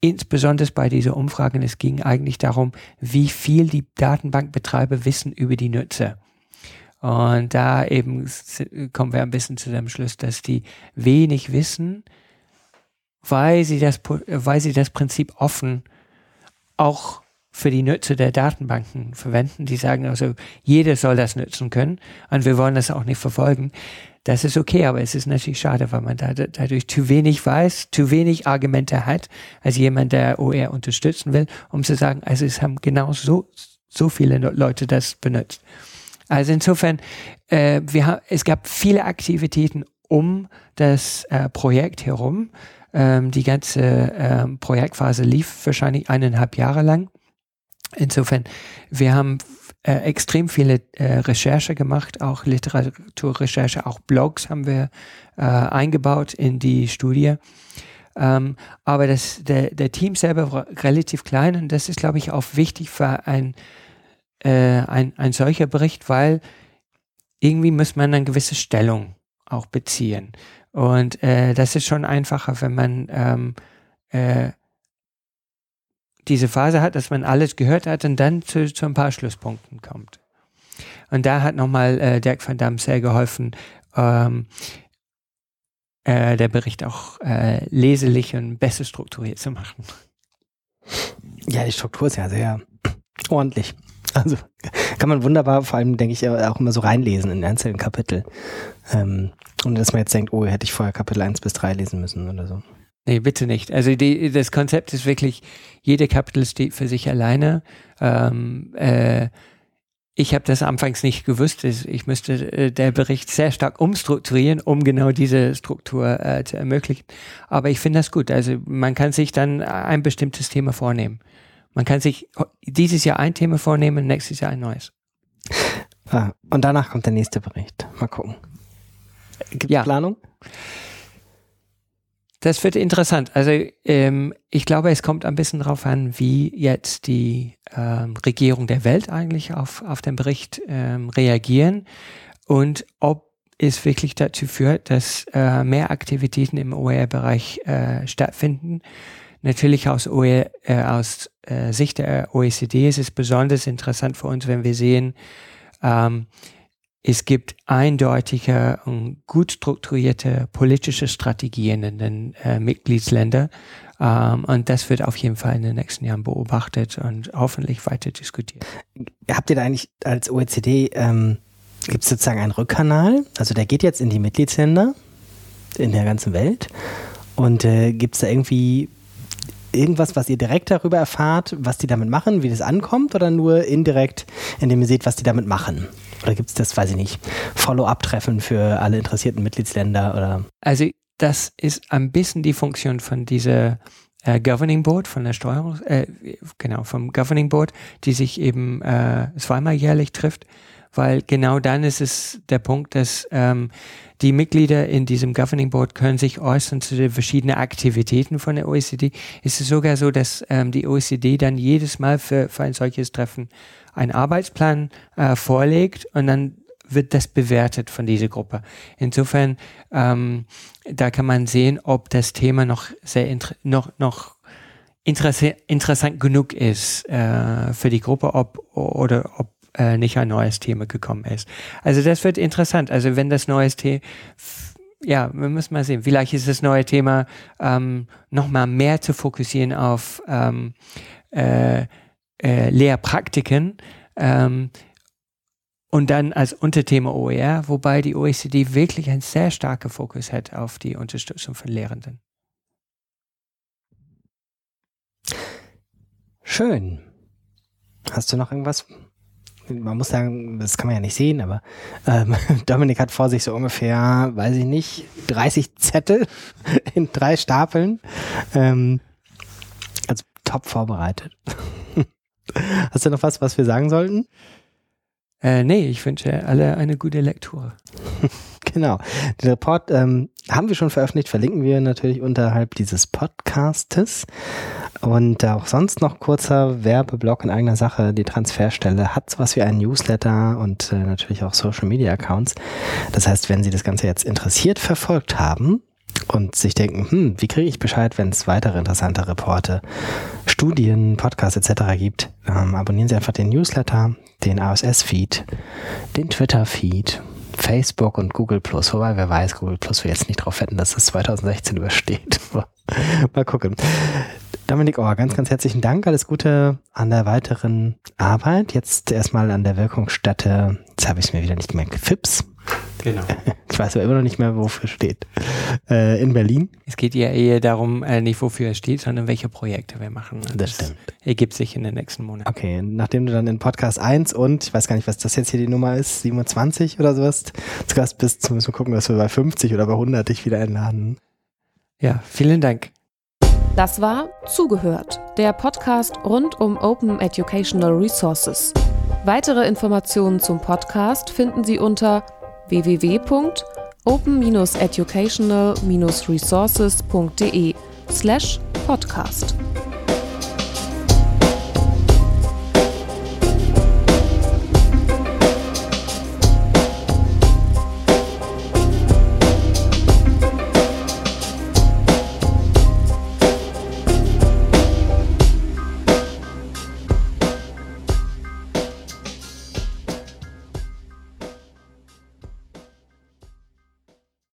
Insbesondere bei dieser Umfrage, es ging eigentlich darum, wie viel die Datenbankbetreiber wissen über die Nutzer. Und da eben kommen wir ein bisschen zu dem Schluss, dass die wenig wissen, weil sie das, weil sie das Prinzip offen auch für die Nutzer der Datenbanken verwenden. Die sagen also, jeder soll das nutzen können und wir wollen das auch nicht verfolgen. Das ist okay, aber es ist natürlich schade, weil man da, dadurch zu wenig weiß, zu wenig Argumente hat, als jemand, der OR unterstützen will, um zu sagen, also es haben genau so, so viele Leute das benutzt. Also insofern, äh, wir es gab viele Aktivitäten um das äh, Projekt herum. Ähm, die ganze äh, Projektphase lief wahrscheinlich eineinhalb Jahre lang. Insofern, wir haben äh, extrem viele äh, Recherche gemacht, auch Literaturrecherche, auch Blogs haben wir äh, eingebaut in die Studie. Ähm, aber das, der, der Team selber war relativ klein und das ist, glaube ich, auch wichtig für ein, äh, ein, ein solcher Bericht, weil irgendwie muss man eine gewisse Stellung auch beziehen. Und äh, das ist schon einfacher, wenn man ähm, äh, diese Phase hat, dass man alles gehört hat und dann zu, zu ein paar Schlusspunkten kommt. Und da hat nochmal äh, Dirk van Damme sehr geholfen, ähm, äh, der Bericht auch äh, leselig und besser strukturiert zu machen. Ja, die Struktur ist ja sehr ordentlich. Also kann man wunderbar, vor allem denke ich auch immer so reinlesen in einzelnen Kapitel. Ähm, und dass man jetzt denkt, oh, hätte ich vorher Kapitel 1 bis 3 lesen müssen oder so. Nee, bitte nicht. Also die, das Konzept ist wirklich, jede Kapitel steht für sich alleine. Ähm, äh, ich habe das anfangs nicht gewusst. Ich müsste äh, der Bericht sehr stark umstrukturieren, um genau diese Struktur äh, zu ermöglichen. Aber ich finde das gut. Also man kann sich dann ein bestimmtes Thema vornehmen. Man kann sich dieses Jahr ein Thema vornehmen, nächstes Jahr ein neues. Ah, und danach kommt der nächste Bericht. Mal gucken. Gibt es Ja. Planung? Das wird interessant. Also ähm, ich glaube, es kommt ein bisschen darauf an, wie jetzt die ähm, Regierung der Welt eigentlich auf, auf den Bericht ähm, reagieren und ob es wirklich dazu führt, dass äh, mehr Aktivitäten im OER-Bereich äh, stattfinden. Natürlich aus, OER, äh, aus äh, Sicht der OECD ist es besonders interessant für uns, wenn wir sehen, ähm, es gibt eindeutige und gut strukturierte politische Strategien in den äh, Mitgliedsländern. Ähm, und das wird auf jeden Fall in den nächsten Jahren beobachtet und hoffentlich weiter diskutiert. Habt ihr da eigentlich als OECD, ähm, gibt es sozusagen einen Rückkanal? Also der geht jetzt in die Mitgliedsländer in der ganzen Welt. Und äh, gibt es da irgendwie irgendwas, was ihr direkt darüber erfahrt, was die damit machen, wie das ankommt, oder nur indirekt, indem ihr seht, was die damit machen? Oder gibt es das, weiß ich nicht, Follow-up-Treffen für alle interessierten Mitgliedsländer oder? Also das ist ein bisschen die Funktion von dieser äh, Governing Board, von der Steuerung, äh, genau, vom Governing Board, die sich eben äh, zweimal jährlich trifft, weil genau dann ist es der Punkt, dass ähm, die Mitglieder in diesem Governing Board können sich äußern zu den verschiedenen Aktivitäten von der OECD. Es ist sogar so, dass ähm, die OECD dann jedes Mal für, für ein solches Treffen einen Arbeitsplan äh, vorlegt und dann wird das bewertet von dieser Gruppe. Insofern, ähm, da kann man sehen, ob das Thema noch sehr noch noch interesse interessant genug ist äh, für die Gruppe, ob oder ob äh, nicht ein neues Thema gekommen ist. Also das wird interessant. Also wenn das neues Thema ja, wir müssen mal sehen. Vielleicht ist das neue Thema ähm, nochmal mehr zu fokussieren auf ähm, äh, äh, Lehrpraktiken ähm, und dann als Unterthema OER, wobei die OECD wirklich einen sehr starken Fokus hat auf die Unterstützung von Lehrenden. Schön. Hast du noch irgendwas? Man muss sagen, das kann man ja nicht sehen, aber ähm, Dominik hat vor sich so ungefähr, weiß ich nicht, 30 Zettel in drei Stapeln. Ähm, also top vorbereitet. Hast du noch was, was wir sagen sollten? Äh, nee, ich wünsche alle eine gute Lektur. Genau. Den Report ähm, haben wir schon veröffentlicht, verlinken wir natürlich unterhalb dieses Podcastes. Und auch sonst noch kurzer Werbeblock in eigener Sache. Die Transferstelle hat sowas wie einen Newsletter und äh, natürlich auch Social Media Accounts. Das heißt, wenn Sie das Ganze jetzt interessiert verfolgt haben und sich denken, hm, wie kriege ich Bescheid, wenn es weitere interessante Reporte, Studien, Podcasts etc. gibt, ähm, abonnieren Sie einfach den Newsletter, den RSS-Feed, den Twitter-Feed Facebook und Google Plus, wobei wer weiß, Google Plus will jetzt nicht drauf wetten, dass das 2016 übersteht. Mal gucken. Dominik Ohr, ganz, ganz herzlichen Dank. Alles Gute an der weiteren Arbeit. Jetzt erstmal an der Wirkungsstätte, jetzt habe ich es mir wieder nicht gemerkt, FIPS. Genau. Ich weiß aber immer noch nicht mehr, wofür es steht. Äh, in Berlin. Es geht ja eher darum, äh, nicht wofür es steht, sondern welche Projekte wir machen. Und Das stimmt. Ergibt sich in den nächsten Monaten. Okay, nachdem du dann in Podcast 1 und, ich weiß gar nicht, was das jetzt hier die Nummer ist, 27 oder sowas, zu Gast bist, müssen wir gucken, dass wir bei 50 oder bei 100 dich wieder einladen. Ja, vielen Dank. Das war Zugehört, der Podcast rund um Open Educational Resources. Weitere Informationen zum Podcast finden Sie unter www.open-educational-resources.de slash podcast.